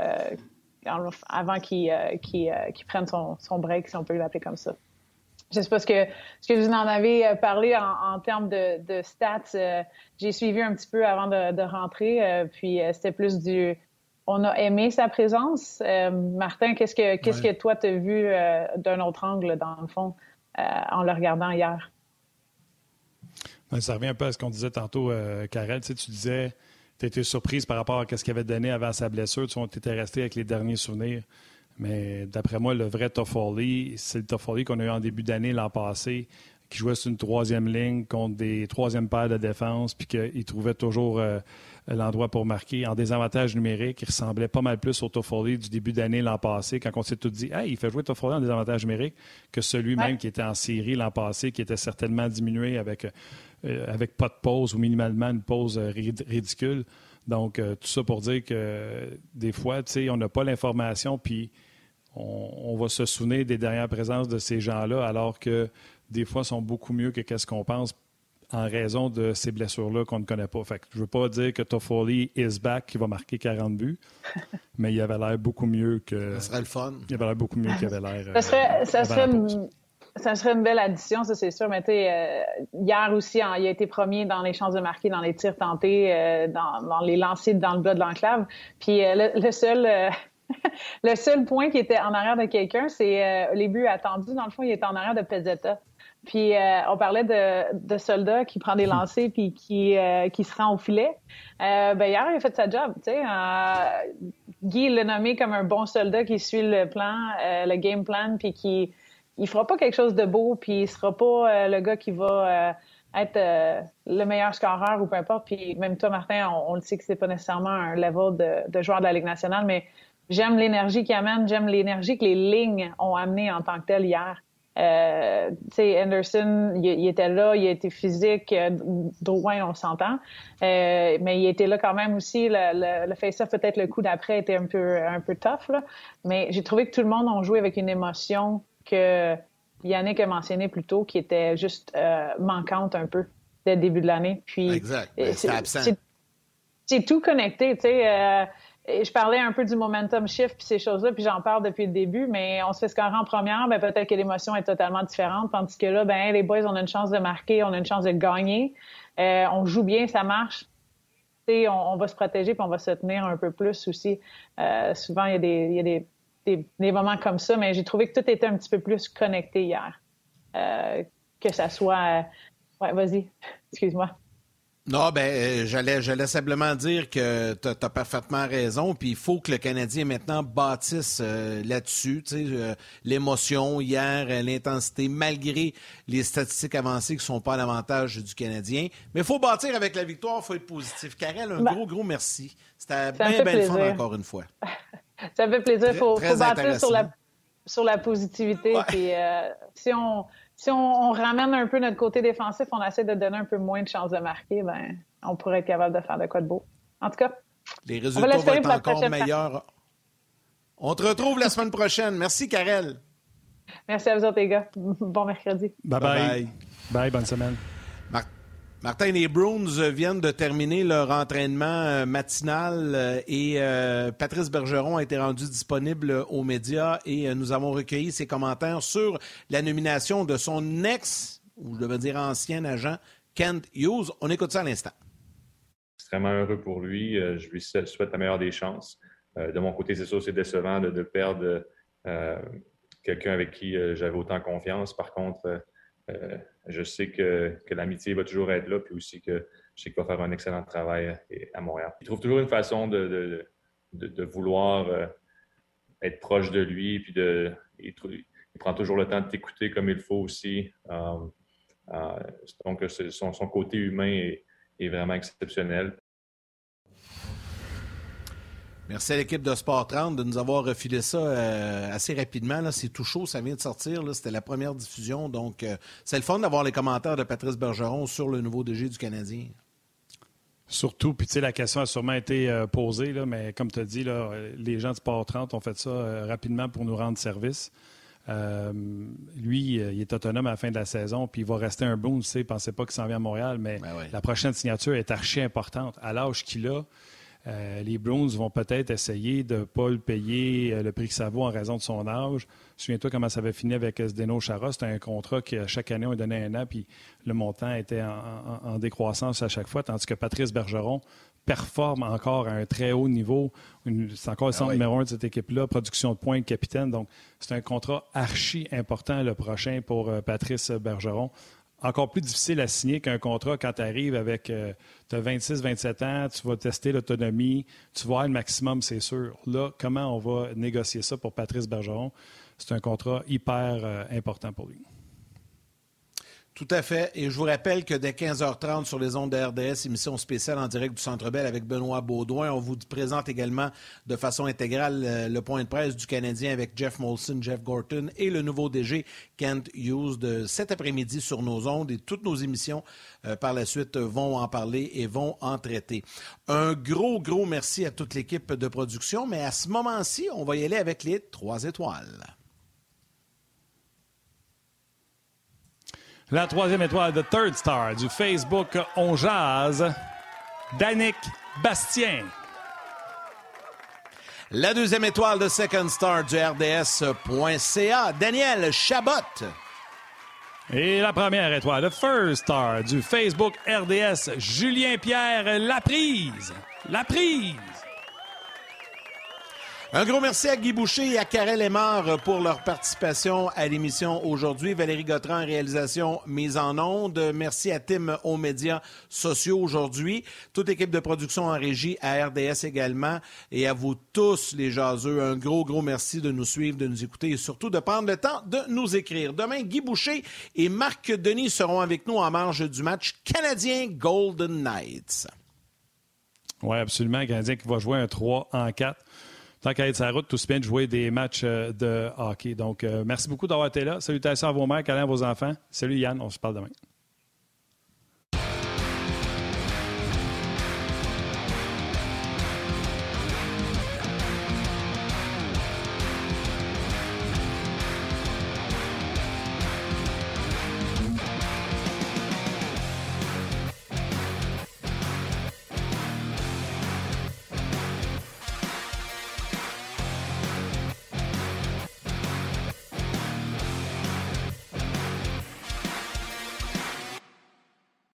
avant qu'il euh, euh, prenne son, break, si on peut l'appeler comme ça. Je ne sais pas ce que, ce que vous en avez euh, parlé en, termes de, de stats. J'ai suivi un petit peu avant de, de rentrer, puis c'était plus du... On a aimé sa présence. Martin, qu'est-ce que, qu'est-ce que toi, tu as vu d'un autre angle, dans le fond, en le regardant hier? ça revient un peu à ce qu'on disait tantôt, Karel. Tu, tu disais tu été surprise par rapport à ce qu'il avait donné avant sa blessure. Tu étais resté avec les derniers souvenirs. Mais d'après moi, le vrai Toffoli, c'est le Toffoli qu'on a eu en début d'année l'an passé, qui jouait sur une troisième ligne contre des troisièmes paires de défense, puis qu'il trouvait toujours euh, l'endroit pour marquer. En désavantage numérique, il ressemblait pas mal plus au Toffoli du début d'année l'an passé, quand on s'est tout dit Hey, il fait jouer Toffoli en désavantage numérique, que celui-même qui était en série l'an passé, qui était certainement diminué avec euh, avec pas de pause ou minimalement une pause euh, ridicule. Donc, tout ça pour dire que des fois, tu sais, on n'a pas l'information, puis on, va se souvenir des dernières présences de ces gens-là, alors que des fois, sont beaucoup mieux que ce qu'on pense en raison de ces blessures-là qu'on ne connaît pas. Fait que je ne veux pas dire que Toffoli is back, qui va marquer 40 buts, mais il avait l'air beaucoup mieux que. Ça serait le fun. Il avait l'air beaucoup mieux qu'il avait l'air. Ça serait, ça serait ça serait une belle addition, ça c'est sûr. Mais tu euh, hier aussi, il a été premier dans les chances de marquer, dans les tirs tentés, euh, dans, les lancers dans le bas de l'enclave. Puis euh, le, seul, le seul point qui était en arrière de quelqu'un, c'est les buts attendus. Dans le fond, il était en arrière de Pezzetta. Puis on parlait de, de soldats qui prend des lancers puis qui qui se rend au filet. ben hier, il a fait sa job. Tu sais, Guy l'a nommé comme un bon soldat qui suit le plan, le game plan, puis qui il fera pas quelque chose de beau, puis il sera pas euh, le gars qui va euh, être euh, le meilleur scoreur ou peu importe. Puis même toi, Martin, on, le sait que c'est pas nécessairement un level de, joueur de la Ligue nationale, mais j'aime l'énergie qu'il amène, j'aime l'énergie que les lignes ont amené en tant que tel hier. Euh, tu sais, Anderson, il, était là, il été physique, Drouin, on s'entend, mais il était là quand même aussi. Le, le, face-off, peut-être le coup d'après était un peu un peu tough, là. mais j'ai trouvé que tout le monde a joué avec une émotion que Yannick a mentionné plus tôt, qui était juste euh, manquante un peu dès le début de l'année. Puis, exact. Ben, c'est tout connecté, tu sais. Euh, je parlais un peu du momentum shift puis ces choses-là, puis j'en parle depuis le début, mais on se fait scorer en première, ben peut-être que l'émotion est totalement différente, tandis que là, ben les boys, on a une chance de marquer, on a une chance de gagner, euh, on joue bien, ça marche. On, on, va se protéger puis on va se tenir un peu plus aussi. souvent, il y a des, il y a des des, moments comme ça, mais j'ai trouvé que tout était un petit peu plus connecté hier. Euh, que ça soit. Euh, ouais, vas-y, excuse-moi. Non, ben, euh, j'allais, j'allais simplement dire que tu as, parfaitement raison. Puis il faut que le Canadien maintenant bâtisse là-dessus. l'émotion hier, l'intensité, malgré les statistiques avancées qui ne sont pas à l'avantage du Canadien. Mais il faut bâtir avec la victoire, il faut être positif. Karel, un ben, gros, gros merci. C'était bien, bien fun encore une fois. Ça fait plaisir. Il faut, faut bâtir sur la, sur la positivité. Euh, si on, si on, ramène un peu notre côté défensif, on essaie de donner un peu moins de chances de marquer, ben, on pourrait être capable de faire de quoi de beau. En tout cas, les résultats vont être encore meilleurs. On te retrouve la semaine prochaine. Merci, Karel. Merci à vous autres, les gars. Bon mercredi. Bye bye. Bye, bye bonne semaine. Martin, les Bruins viennent de terminer leur entraînement euh, matinal euh, et euh, Patrice Bergeron a été rendu disponible aux médias et nous avons recueilli ses commentaires sur la nomination de son ex, ou je devais dire ancien agent, Kent Hughes. On écoute ça à l'instant. Extrêmement heureux pour lui. Je lui souhaite la meilleure des chances. De mon côté, c'est sûr, c'est décevant de, perdre quelqu'un avec qui j'avais autant confiance. Par contre, je sais que, l'amitié va toujours être là, puis aussi que je sais qu'il va faire un excellent travail à Montréal. Il trouve toujours une façon de, vouloir être proche de lui, puis de, il, prend toujours le temps de t'écouter comme il faut aussi. donc, son, son, côté humain est vraiment exceptionnel. Merci à l'équipe de Sport 30 de nous avoir refilé ça euh, assez rapidement. C'est tout chaud, ça vient de sortir. C'était la première diffusion. Donc, euh, c'est le fun d'avoir les commentaires de Patrice Bergeron sur le nouveau DG du Canadien. Surtout, puis tu sais, la question a sûrement été euh, posée, là, mais comme tu as dit, là, les gens de Sport 30 ont fait ça rapidement pour nous rendre service. lui, il est autonome à la fin de la saison, puis il va rester un bon. Tu sais, pensez pas qu'il s'en vient à Montréal, mais ben la prochaine signature est archi importante. À l'âge qu'il a, euh, les Browns vont peut-être essayer de ne pas le payer euh, le prix que ça vaut en raison de son âge. Souviens-toi comment ça avait fini avec Zdeno Chara. C'était un contrat qui, chaque année, on donnait un an, puis le montant était en, décroissance à chaque fois, tandis que Patrice Bergeron performe encore à un très haut niveau. C'est encore le ah centre numéro un de cette équipe-là, production de points, de capitaine. Donc, c'est un contrat archi important le prochain pour euh, Patrice Bergeron encore plus difficile à signer qu'un contrat quand tu arrives avec. Euh, tu as 26-27 ans, tu vas tester l'autonomie, tu vas avoir le maximum, c'est sûr. Là, comment on va négocier ça pour Patrice Bergeron? C'est un contrat hyper euh, important pour lui. Tout à fait. Et je vous rappelle que dès 15h30 sur les ondes de RDS, émission spéciale en direct du Centre Bell avec Benoît Baudouin, on vous présente également de façon intégrale euh, le point de presse du Canadien avec Jeff Molson, Jeff Gorton et le nouveau DG Kent Hughes de cet après-midi sur nos ondes. Et toutes nos émissions euh, par la suite vont en parler et vont en traiter. Un gros, gros merci à toute l'équipe de production. Mais à ce moment-ci, on va y aller avec les trois étoiles. La troisième étoile de Third Star du Facebook On Jazz, Danick Bastien. La deuxième étoile de Second Star du RDS.ca, Daniel Chabot. Et la première étoile de First Star du Facebook RDS, Julien Pierre Laprise. Laprise. Un gros merci à Guy Boucher et à Karel Aymar pour leur participation à l'émission aujourd'hui. Valérie Gautran, réalisation mise en onde. Merci à Tim aux médias sociaux aujourd'hui. Toute équipe de production en régie, à RDS également. Et à vous tous, les jaseux, un gros, gros merci de nous suivre, de nous écouter et surtout de prendre le temps de nous écrire. Demain, Guy Boucher et Marc Denis seront avec nous en marge du match canadien Golden Knights. Oui, absolument. Un Canadien qui va jouer un 3 en 4 tant qu'à être la route, tout se bien de jouer des matchs euh, de hockey. Donc, euh, merci beaucoup d'avoir été là. Salutations à vos mères, câlins à vos enfants. Salut Yann, on se parle demain.